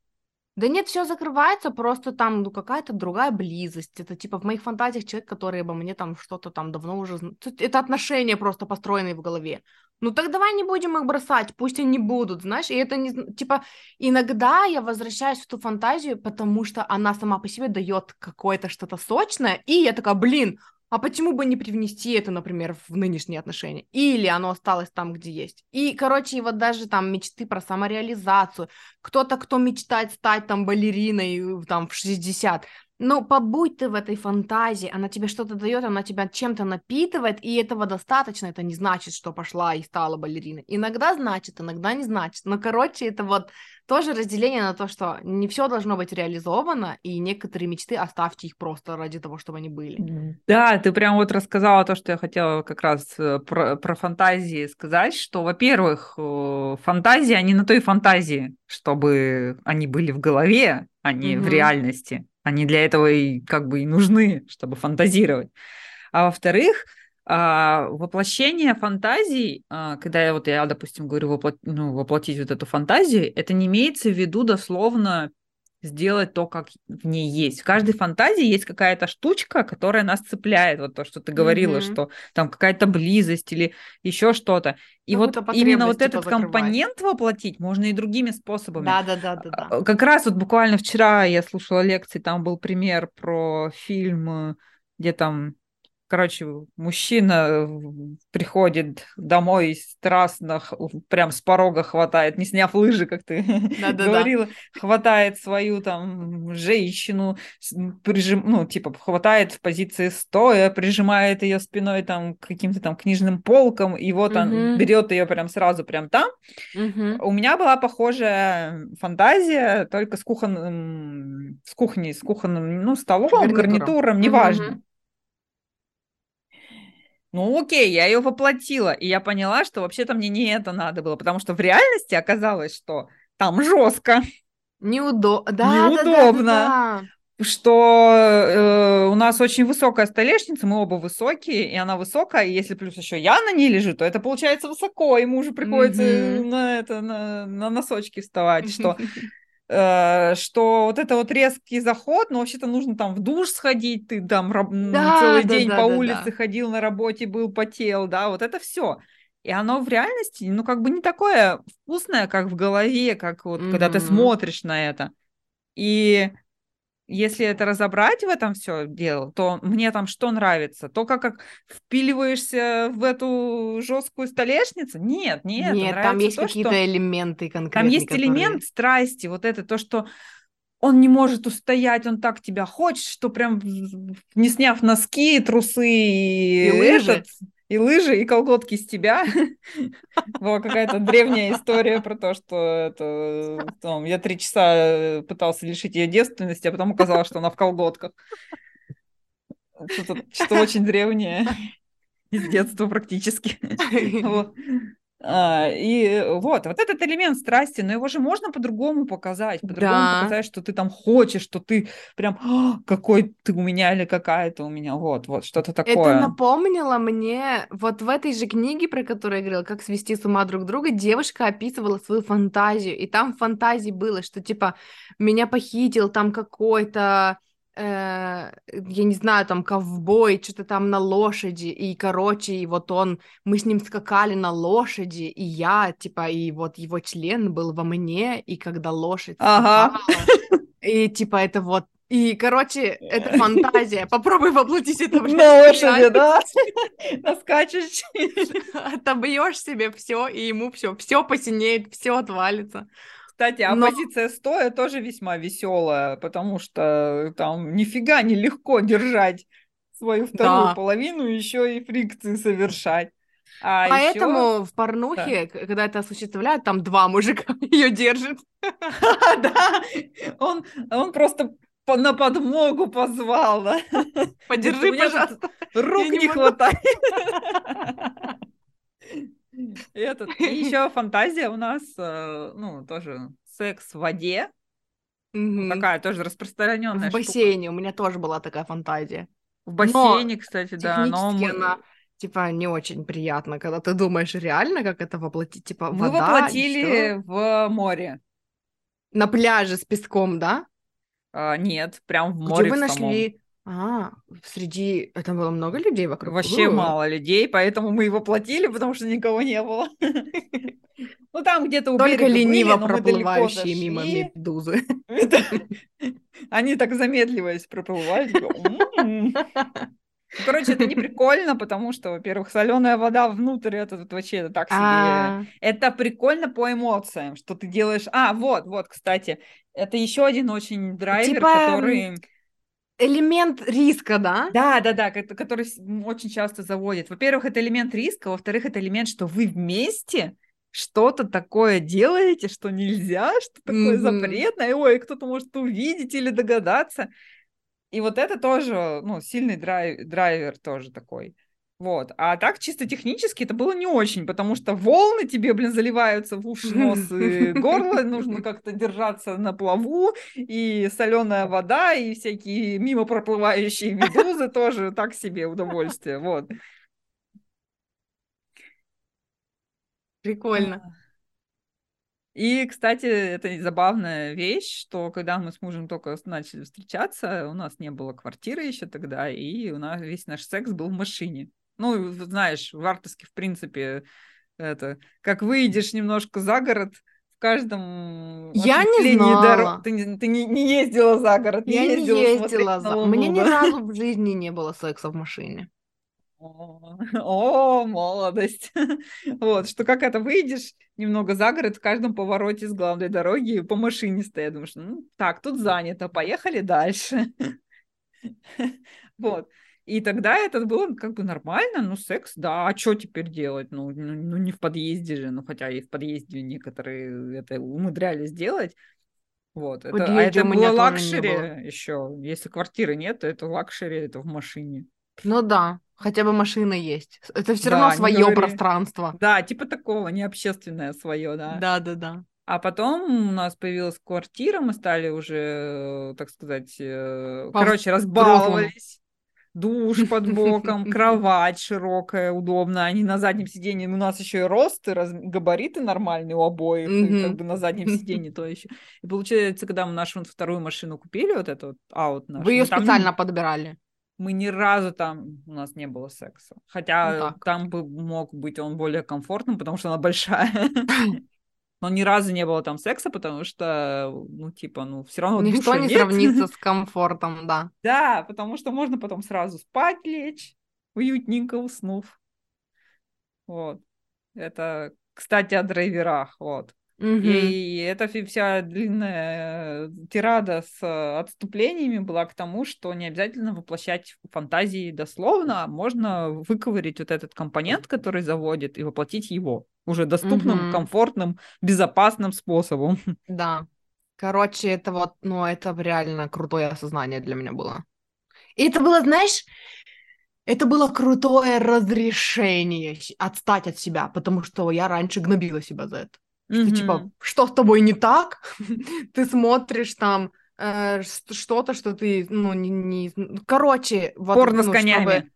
Да нет, все закрывается, просто там ну, какая-то другая близость. Это типа в моих фантазиях человек, который обо мне там что-то там давно уже... Это отношения просто построенные в голове. Ну так давай не будем их бросать, пусть они будут, знаешь, и это не... Типа иногда я возвращаюсь в ту фантазию, потому что она сама по себе дает какое-то что-то сочное, и я такая, блин, а почему бы не привнести это, например, в нынешние отношения? Или оно осталось там, где есть. И, короче, вот даже там мечты про самореализацию. Кто-то, кто мечтает стать там балериной там в 60, ну, побудь ты в этой фантазии, она тебе что-то дает, она тебя чем-то напитывает, и этого достаточно, это не значит, что пошла и стала балериной. Иногда значит, иногда не значит. Но, короче, это вот тоже разделение на то, что не все должно быть реализовано, и некоторые мечты оставьте их просто ради того, чтобы они были. Да, ты прям вот рассказала то, что я хотела как раз э, про, про фантазии сказать, что, во-первых, э, фантазии, они на той фантазии, чтобы они были в голове, а не mm-hmm. в реальности. Они для этого и как бы и нужны, чтобы фантазировать. А во-вторых, а, воплощение фантазий, а, когда я вот я, допустим, говорю воплот, ну, воплотить вот эту фантазию, это не имеется в виду дословно сделать то, как в ней есть. В каждой фантазии есть какая-то штучка, которая нас цепляет. Вот то, что ты говорила, mm-hmm. что там какая-то близость или еще что-то. И вот именно вот этот закрывать. компонент воплотить можно и другими способами. Да, да, да, да, да. Как раз вот буквально вчера я слушала лекции, там был пример про фильм, где там короче, мужчина э, приходит домой страстно, прям с порога хватает, не сняв лыжи, как ты говорила, хватает свою там женщину, прижим, ну, типа, хватает в позиции стоя, прижимает ее спиной там к каким-то там книжным полкам, и вот он берет ее прям сразу прям там. У меня была похожая фантазия, только с кухонным, с кухней, с кухонным, ну, столом, гарнитуром, гарнитуром неважно. Ну окей, я ее воплотила, и я поняла, что вообще-то мне не это надо было, потому что в реальности оказалось, что там жестко. Неудо... да, Неудобно. Да, да, да. Что э, у нас очень высокая столешница, мы оба высокие, и она высокая, и если плюс еще я на ней лежу, то это получается высоко, и мужу приходится mm-hmm. на это на, на носочки вставать, что что вот это вот резкий заход, но вообще-то нужно там в душ сходить, ты там да, целый да, день да, по да, улице да. ходил на работе, был, потел, да, вот это все. И оно в реальности, ну, как бы не такое вкусное, как в голове, как вот mm-hmm. когда ты смотришь на это. И если это разобрать в этом все дело, то мне там что нравится? То, как, как впиливаешься в эту жесткую столешницу? Нет, нет. Нет, там есть какие-то что... элементы конкретные. Там есть которые... элемент страсти, вот это то, что он не может устоять, он так тебя хочет, что прям не сняв носки, трусы и, и лыжи, этот, и лыжи, и колготки с тебя. Была какая-то древняя история про то, что это, там, я три часа пытался лишить ее девственности, а потом оказалось, что она в колготках. Что-то, что очень древнее из детства практически. Вот. А, и вот, вот этот элемент страсти, но его же можно по-другому показать, по-другому да. показать, что ты там хочешь, что ты прям «А, какой ты у меня или какая-то у меня, вот, вот, что-то такое. Это напомнило мне, вот в этой же книге, про которую я говорила, «Как свести с ума друг друга», девушка описывала свою фантазию, и там в фантазии было, что, типа, меня похитил там какой-то я не знаю, там, ковбой, что-то там на лошади, и, короче, и вот он, мы с ним скакали на лошади, и я, типа, и вот его член был во мне, и когда лошадь ага. и, типа, это вот и, короче, это фантазия. Попробуй воплотить это в На лошади, да? Наскачешь. Отобьешь себе все, и ему все, все посинеет, все отвалится. Кстати, а Но... позиция стоя тоже весьма веселая, потому что там нифига не легко держать свою вторую да. половину, еще и фрикции совершать. А Поэтому еще... в порнухе, да. когда это осуществляют, там два мужика ее держат. Да, он, он просто на подмогу позвал. Подержи, пожалуйста. Рук не хватает. Этот. И еще фантазия у нас, э, ну, тоже секс в воде. Mm-hmm. Такая тоже распространенная. В бассейне штука. у меня тоже была такая фантазия. В бассейне, но кстати, да. Но мы... она типа не очень приятно, когда ты думаешь реально, как это воплотить, типа Мы вода, воплотили в море. На пляже с песком, да? А, нет, прям в море. Где вы нашли а, среди... Это было много людей вокруг? Вообще мало людей, поэтому мы его платили, потому что никого не было. Ну, там где-то у Только лениво проплывающие мимо медузы. Они так замедливаясь проплывали. Ну, короче, это не прикольно, потому что, во-первых, соленая вода внутрь, это вообще это так себе. А, Это прикольно по эмоциям, что ты делаешь. А, вот, вот, кстати, это еще один очень драйвер, Типа, который... элемент риска, да? Да, да, да, ко- который очень часто заводит. Во-первых, это элемент риска, во-вторых, это элемент, что вы вместе что-то такое делаете, что нельзя, что такое Мгм. запретное, ой, кто-то может увидеть или догадаться. И вот это тоже, ну, сильный драйв- драйвер тоже такой. Вот. А так, чисто технически, это было не очень, потому что волны тебе, блин, заливаются в уши, нос и горло, нужно как-то держаться на плаву, и соленая вода, и всякие мимо проплывающие медузы тоже так себе удовольствие, вот. Прикольно. И, кстати, это забавная вещь, что когда мы с мужем только начали встречаться, у нас не было квартиры еще тогда, и у нас весь наш секс был в машине. Ну, знаешь, в Артаске, в принципе, это, как выйдешь немножко за город, в каждом Я не знала. Ты, не, ты не, не ездила за город, не Я не ездила смотреть ездила за... Луну, Мне ни разу в жизни не было секса в машине. О, о, молодость. Вот, что как это, выйдешь немного за город, в каждом повороте с главной дороги по машине стоят, думаешь, ну, так, тут занято, поехали дальше. Вот. И тогда это было как бы нормально, ну, секс, да, а что теперь делать? Ну, ну, ну, не в подъезде же, ну, хотя и в подъезде некоторые это умудрялись делать. Вот, это, а это было не было. luxury еще. Если квартиры нет, то это luxury, это в машине. Ну да, хотя бы машина есть. Это все равно Да, не свое говори. пространство. Да, типа такого, не общественное свое, да. Да, да, да. А потом у нас появилась квартира, мы стали уже, э, так сказать, э, По- короче, разбаловались. Душ под боком, кровать широкая, удобная. Они на заднем сиденье, у нас еще и рост, и раз- габариты нормальные у обоих, и как бы на заднем сиденье то еще. И получается, когда мы нашу вот вторую машину купили, вот эту вот аут наш, Вы ее мы там специально подбирали. мы ни разу там у нас не было секса. Ну Хотя так. там бы мог быть он более комфортным, потому что она большая. Но ни разу не было там секса, потому что, ну, типа, ну, все равно Ничто душа не нет. сравнится с комфортом, да. Да, потому что можно потом сразу спать лечь, уютненько уснув. Вот. Это, кстати, о драйверах, вот. Мгм. И эта вся длинная э, тирада с э, отступлениями была к тому, что не обязательно воплощать фантазии дословно, а можно выковырить вот этот компонент, который заводит, и воплотить его уже доступным, Мгм. комфортным, безопасным способом. Да. Короче, это вот, ну, это реально крутое осознание для меня было. И это было, знаешь, это было крутое разрешение отстать от себя, потому что я раньше гнобила себя за это. Что, типа, Мгм. что с тобой не так? Ты смотришь там э, что-то, что ты, ну, не... не- ну, Короче, вот, Порно с ну, конями. чтобы-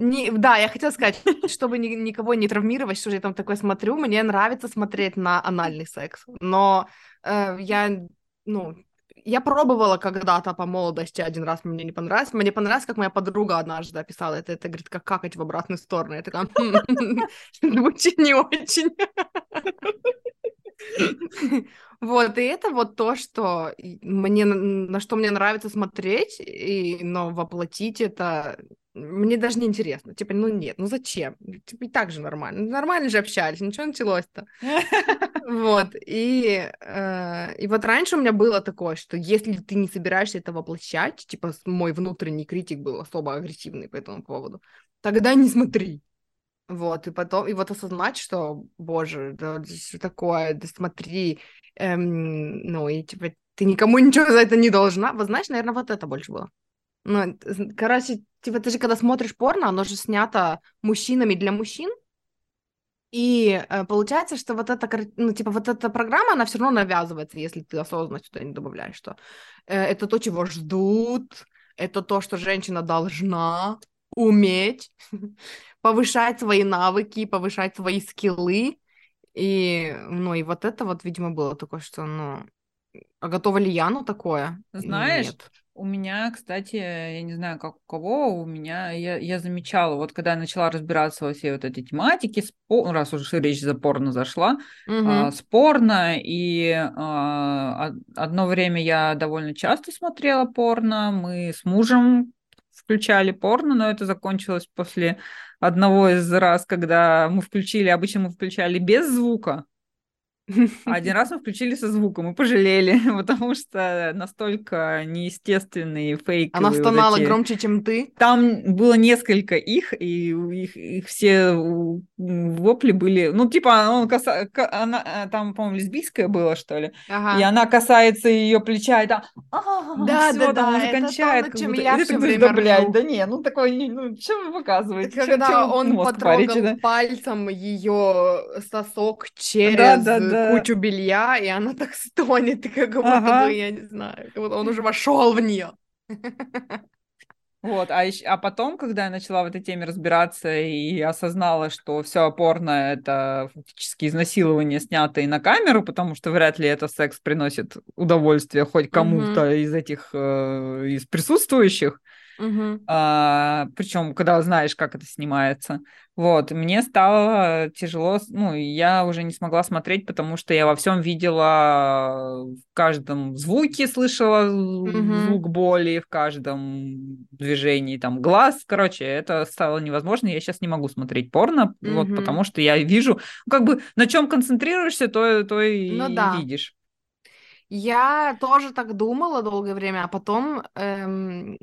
Не, да, я хотела сказать, чтобы ни- никого не травмировать, что же я там такое смотрю, мне нравится смотреть на анальный секс, но э, я, ну, я пробовала когда-то по молодости один раз, мне не понравилось. Мне понравилось, как моя подруга однажды описала это. Это, говорит, как какать в обратную сторону. Я такая, «Хм, звучит не очень. Вот, и это вот то, что мне, на что мне нравится смотреть, и, но воплотить это мне даже не интересно. Типа, ну нет, ну зачем? Типа, и так же нормально. Нормально же общались, ничего началось-то. Вот, и, э, и вот раньше у меня было такое, что если ты не собираешься это воплощать, типа мой внутренний критик был особо агрессивный по этому поводу, тогда не смотри. Вот, и потом, и вот осознать, что, боже, да что такое, да смотри, эм, ну, и типа ты никому ничего за это не должна. Вот знаешь, наверное, вот это больше было. Ну, короче, типа ты же когда смотришь порно, оно же снято мужчинами для мужчин, и э, получается, что вот эта, ну, типа, вот эта программа, она все равно навязывается, если ты осознанно сюда не добавляешь, что э, это то, чего ждут, это то, что женщина должна уметь, повышать свои навыки, повышать свои скиллы. И, ну, и вот это вот, видимо, было такое, что, ну, а готова ли я на такое? Знаешь, Нет. У меня, кстати, я не знаю, как у кого, у меня, я, я замечала, вот когда я начала разбираться во всей вот этой тематике, спо- ну, раз уже речь за порно зашла, Мгм. а, спорно, и а, од- одно время я довольно часто смотрела порно, мы с мужем включали порно, но это закончилось после одного из раз, когда мы включили, обычно мы включали без звука, один раз мы включили со звуком и пожалели, потому что настолько неестественные, фейковые. Она стонала вот эти... громче, чем ты? Там было несколько их, и их, их все вопли были... Ну, типа, он каса... она, э, там, по-моему, лесбийская была, что ли? Ага. И она касается ее плеча, и там... Да, да, да, уже кончает. То, чем я все время да, блядь, да не, ну такой, ну, что вы показываете? Когда чем, он потрогал парите, да? пальцем ее сосок через... Да, да, да кучу белья, и она так стонет, как будто ага. бы, я не знаю, как будто он уже вошел в нее. Вот, а, еще, а потом, когда я начала в этой теме разбираться и осознала, что все опорно это фактически изнасилование, снятое на камеру, потому что вряд ли это секс приносит удовольствие хоть кому-то mm-hmm. из этих э, из присутствующих, Угу. А, причем, когда знаешь, как это снимается. Вот, мне стало тяжело, ну, я уже не смогла смотреть, потому что я во всем видела, в каждом звуке слышала угу. звук боли, в каждом движении там глаз. Короче, это стало невозможно. Я сейчас не могу смотреть порно, угу. вот, потому что я вижу, ну, как бы на чем концентрируешься, то, то и, ну, да. видишь. Я тоже так думала долгое время, а потом эм,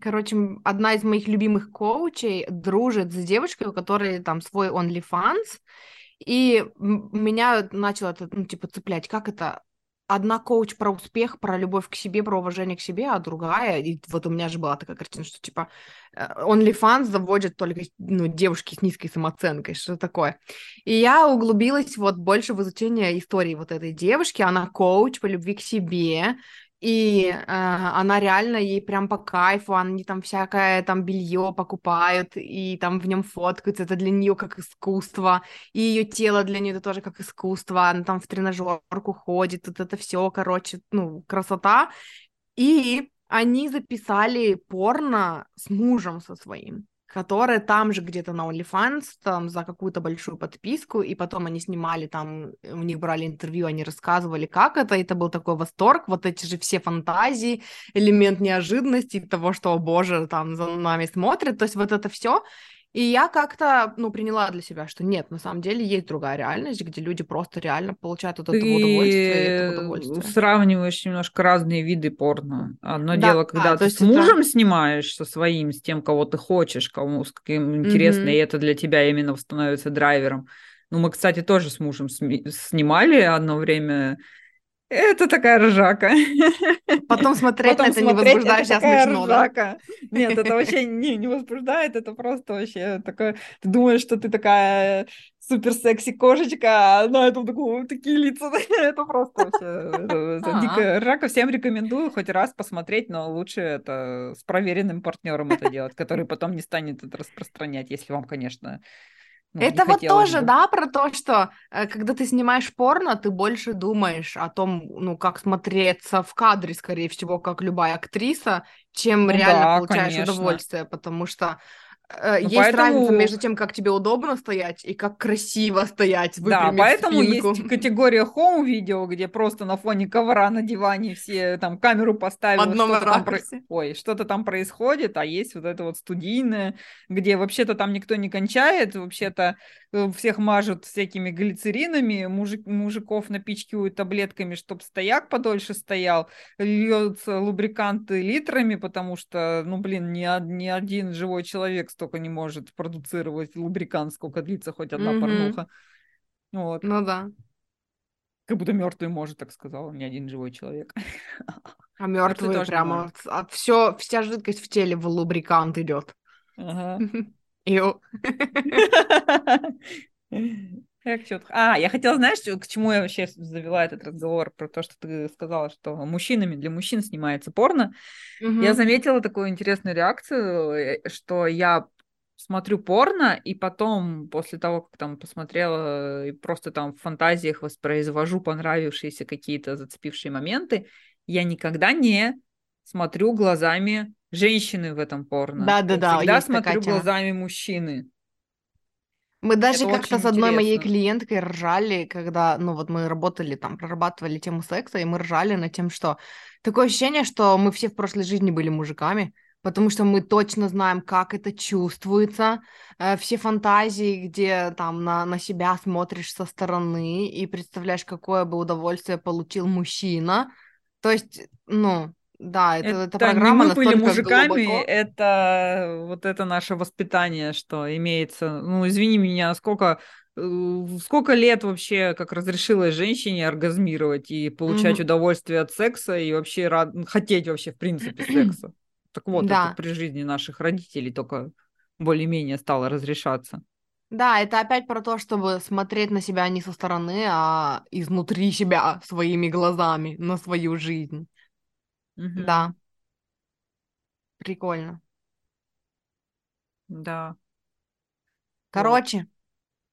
короче, одна из моих любимых коучей дружит с девочкой, у которой там свой OnlyFans, и меня начало это, ну, типа, цеплять, как это? Одна коуч про успех, про любовь к себе, про уважение к себе, а другая, и вот у меня же была такая картина, что типа э, OnlyFans заводят только ну, девушки с низкой самооценкой, что такое. И я углубилась вот больше в изучение истории вот этой девушки, она коуч по любви к себе, и э, она реально ей прям по кайфу, они там всякое там белье покупают и там в нем фоткаются, это для нее как искусство, и ее тело для нее это тоже как искусство, она там в тренажерку ходит, вот это все, короче, ну красота. И они записали порно с мужем со своим которые там же где-то на OnlyFans, там за какую-то большую подписку, и потом они снимали там, у них брали интервью, они рассказывали, как это, и это был такой восторг, вот эти же все фантазии, элемент неожиданности, того, что, о боже, там за нами смотрят, то есть вот это все, и я как-то, ну, приняла для себя, что нет, на самом деле есть другая реальность, где люди просто реально получают от этого Ты удовольствие и этого удовольствия. сравниваешь немножко разные виды порно. Одно да, дело, когда а, ты с мужем это... снимаешь, со своим, с тем, кого ты хочешь, кому с каким интересно, mm-hmm. и это для тебя именно становится драйвером. Ну, мы, кстати, тоже с мужем снимали одно время это такая ржака. Потом смотреть Потом на это смотреть, не возбуждает, сейчас смешно, ржака. да? Нет, это вообще не, не возбуждает, это просто вообще такое... Ты думаешь, что ты такая супер секси кошечка, а на этом такую, такие лица, это просто вообще это дикая ржака. Всем рекомендую хоть раз посмотреть, но лучше это с проверенным партнером это делать, который потом не станет это распространять, если вам, конечно, ну, это вот тоже, бы. да, про то, что э, когда ты снимаешь порно, ты больше думаешь о том, ну, как смотреться в кадре, скорее всего, как любая актриса, чем ну, реально да, получаешь конечно. удовольствие, потому что ну, есть поэтому... разница между тем, как тебе удобно стоять и как красиво стоять, Да, поэтому спинку. есть категория home видео, где просто на фоне ковра на диване все там камеру поставили. В одном что Там... Ой, что-то там происходит, а есть вот это вот студийное, где вообще-то там никто не кончает, вообще-то Э, всех мажут всякими глицеринами, мужик, мужиков напичкивают таблетками, чтобы стояк подольше стоял, льются лубриканты литрами, потому что, ну, блин, ни, ни один живой человек столько не может продуцировать лубрикант, сколько длится хоть одна mm-hmm. порнуха. Вот. Ну да. Как будто мертвый может, так сказала, ни один живой человек. А мертвый прямо от все, вся жидкость в теле в лубрикант идет. Ага. Ю. Как четко. А, я хотела, знаешь, к чему я вообще завела этот разговор про то, что ты сказала, что мужчинами для мужчин снимается порно. Угу. Я заметила такую интересную реакцию, э, что я смотрю порно, и потом, после того, как там посмотрела и просто там в фантазиях воспроизвожу понравившиеся какие-то зацепившие моменты, я никогда не смотрю глазами женщины в этом порно. Да, да, да. Всегда смотрю глазами мужчины. Мы даже как-то с одной интересно. моей клиенткой ржали, когда, ну вот мы работали там, прорабатывали тему секса, и мы ржали над тем, что такое ощущение, что мы все в прошлой жизни были мужиками, потому что мы точно знаем, как это чувствуется. Э, все фантазии, где там на, на себя смотришь со стороны и представляешь, какое бы удовольствие получил мужчина. То есть, ну, да, это, это, Это программа не мы были мужиками, глубоко. это вот это наше воспитание, что имеется. Ну, извини меня, сколько, э, сколько лет вообще, как разрешилось женщине оргазмировать и получать Мгм. удовольствие от секса и вообще рад... хотеть вообще в принципе секса. Так вот, это Да, при жизни наших родителей только более-менее стало разрешаться. да, это опять про то, чтобы смотреть на себя не со стороны, а изнутри себя своими глазами на свою жизнь. Да, прикольно. Да, вот. Короче,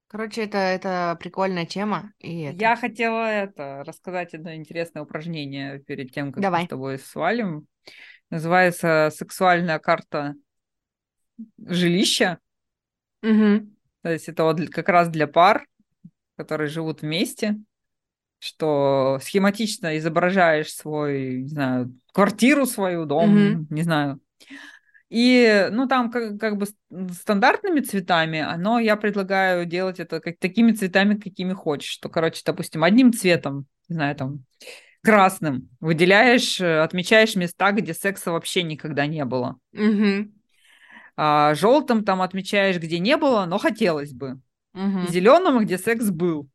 короче, это, это прикольная тема, и это... Я хотела это рассказать одно интересное упражнение перед тем, как мы с Давай. тобой свалим. Называется сексуальная карта жилища. Мгм. То есть это вот для- как раз для пар, которые живут вместе, что схематично изображаешь свой, не знаю, квартиру свою, дом, не знаю. И, ну, там как, как бы стандартными цветами, но я предлагаю делать это как, такими цветами, какими хочешь. Что, короче, допустим, одним цветом, не знаю, там, красным выделяешь, э, отмечаешь места, где секса вообще никогда не было. Мгм. А желтым там отмечаешь, где не было, но хотелось бы. Мгм. зеленым, где секс был.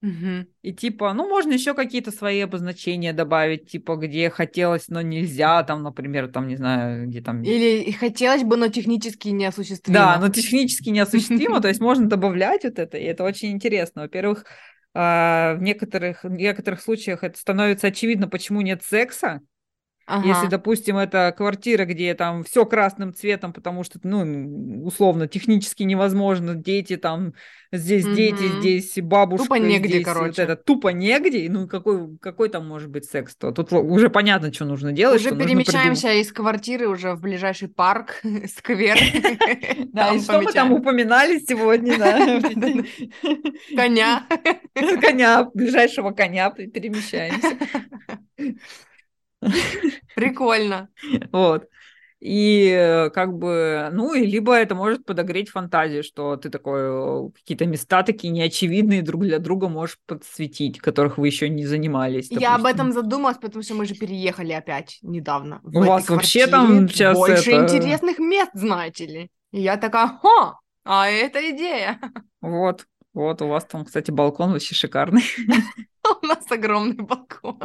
Мгм. И типа, ну, можно еще какие-то свои обозначения добавить, типа, где хотелось, но нельзя, там, например, там, не знаю, где там... Или хотелось бы, но технически Да, неосуществимо. но технически неосуществимо, то есть можно добавлять вот это, и это очень интересно. Во-первых, а, в некоторых, в некоторых случаях это становится очевидно, почему нет секса, Если, Ага. допустим, это квартира, где там все красным цветом, потому что, ну, условно, технически невозможно, дети там, здесь дети, Мгм. здесь бабушка, Тупо негде, здесь вот короче. это тупо негде, ну какой, какой там может быть секс-то? Тут л- уже понятно, что нужно делать, Уже перемещаемся из квартиры уже в ближайший парк, сквер. Да, и что мы там упоминали сегодня, да? Коня. Коня, ближайшего коня перемещаемся. Прикольно. Вот. И э, как бы, ну, и либо это может подогреть фантазию, что ты такой, э, какие-то места такие неочевидные друг для друга можешь подсветить, которых вы еще не занимались, Я об допустим. этом задумалась, потому что мы же переехали опять недавно. У вас вообще там щас больше это- интересных мест, знаете ли. И я такая, хо, а это идея. Вот, вот, у вас там, кстати, балкон вообще шикарный. У нас огромный балкон.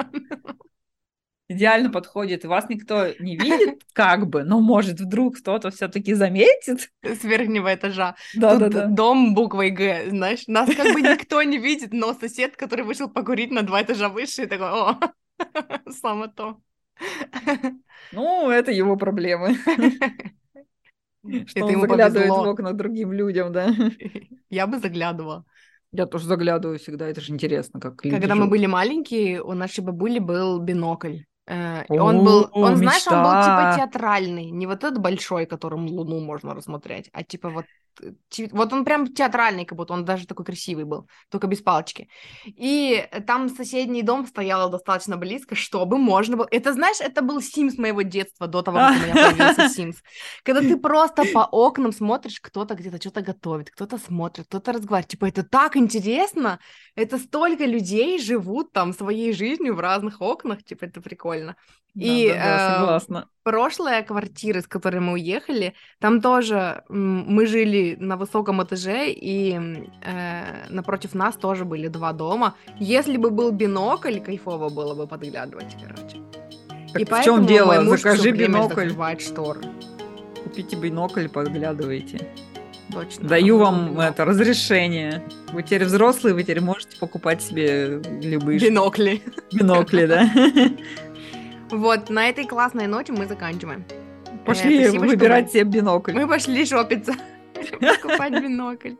Идеально подходит. Вас никто не видит, как бы, но может вдруг кто-то все-таки заметит. С верхнего этажа. Тут Да-да-да. дом буквой Г, знаешь, нас как бы никто не видит, но сосед, который вышел покурить на два этажа выше, такой, о, само то. Ну, это его проблемы. Что Это он заглядывает в повезло. окна другим людям, да. Я бы заглядывала. Я тоже заглядываю всегда, это же интересно, как люди Когда мы живут. были маленькие, у нашей бабули был бинокль. Э, он был, он, знаешь, он был типа театральный, не вот этот большой, которым луну можно рассмотреть, а типа вот, вот он прям театральный, как будто он даже такой красивый был, только без палочки. И там соседний дом стоял достаточно близко, чтобы можно было... Это, знаешь, это был Симс моего детства, до того, как у меня появился Симс. Когда ты просто по окнам смотришь, кто-то где-то что-то готовит, кто-то смотрит, кто-то разговаривает. Типа, это так интересно, это столько людей живут там своей жизнью в разных окнах, типа, это прикольно. И, Да-да-да, э, согласна. Прошлая квартира, с которой мы уехали, там тоже мы жили на высоком этаже, и э, напротив нас тоже были два дома. Если бы был бинокль, кайфово было бы подглядывать, короче. Так и в поэтому чем дело? мой муж Закажи бинокль, шторы. купите бинокль, подглядывайте. Точно. Даю вам бинокль. это разрешение. Вы теперь взрослые, вы теперь можете покупать себе любые Бинокли. бинокли, да? Вот, на этой классной ноте мы заканчиваем. Пошли спасибо, что выбирать вы- себе бинокль. Мы пошли шопиться, покупать бинокль.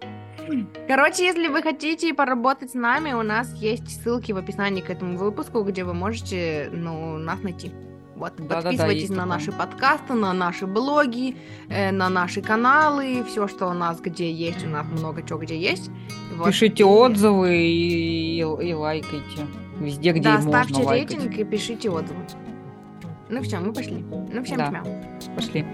Короче, если вы хотите поработать с нами, у нас есть ссылки в описании к этому выпуску, где вы можете ну, нас найти. Вот, Да-да-да, подписывайтесь есть на такое. наши подкасты, на наши блоги, э, на наши каналы, все, что у нас где есть, у нас много чего где есть. Вот. Пишите И- отзывы и, и лайкайте. Везде, где Да, можно ставьте лайкать. рейтинг и пишите отзывы. Ну все, мы пошли. Ну всем Да. чмяу. Пошли.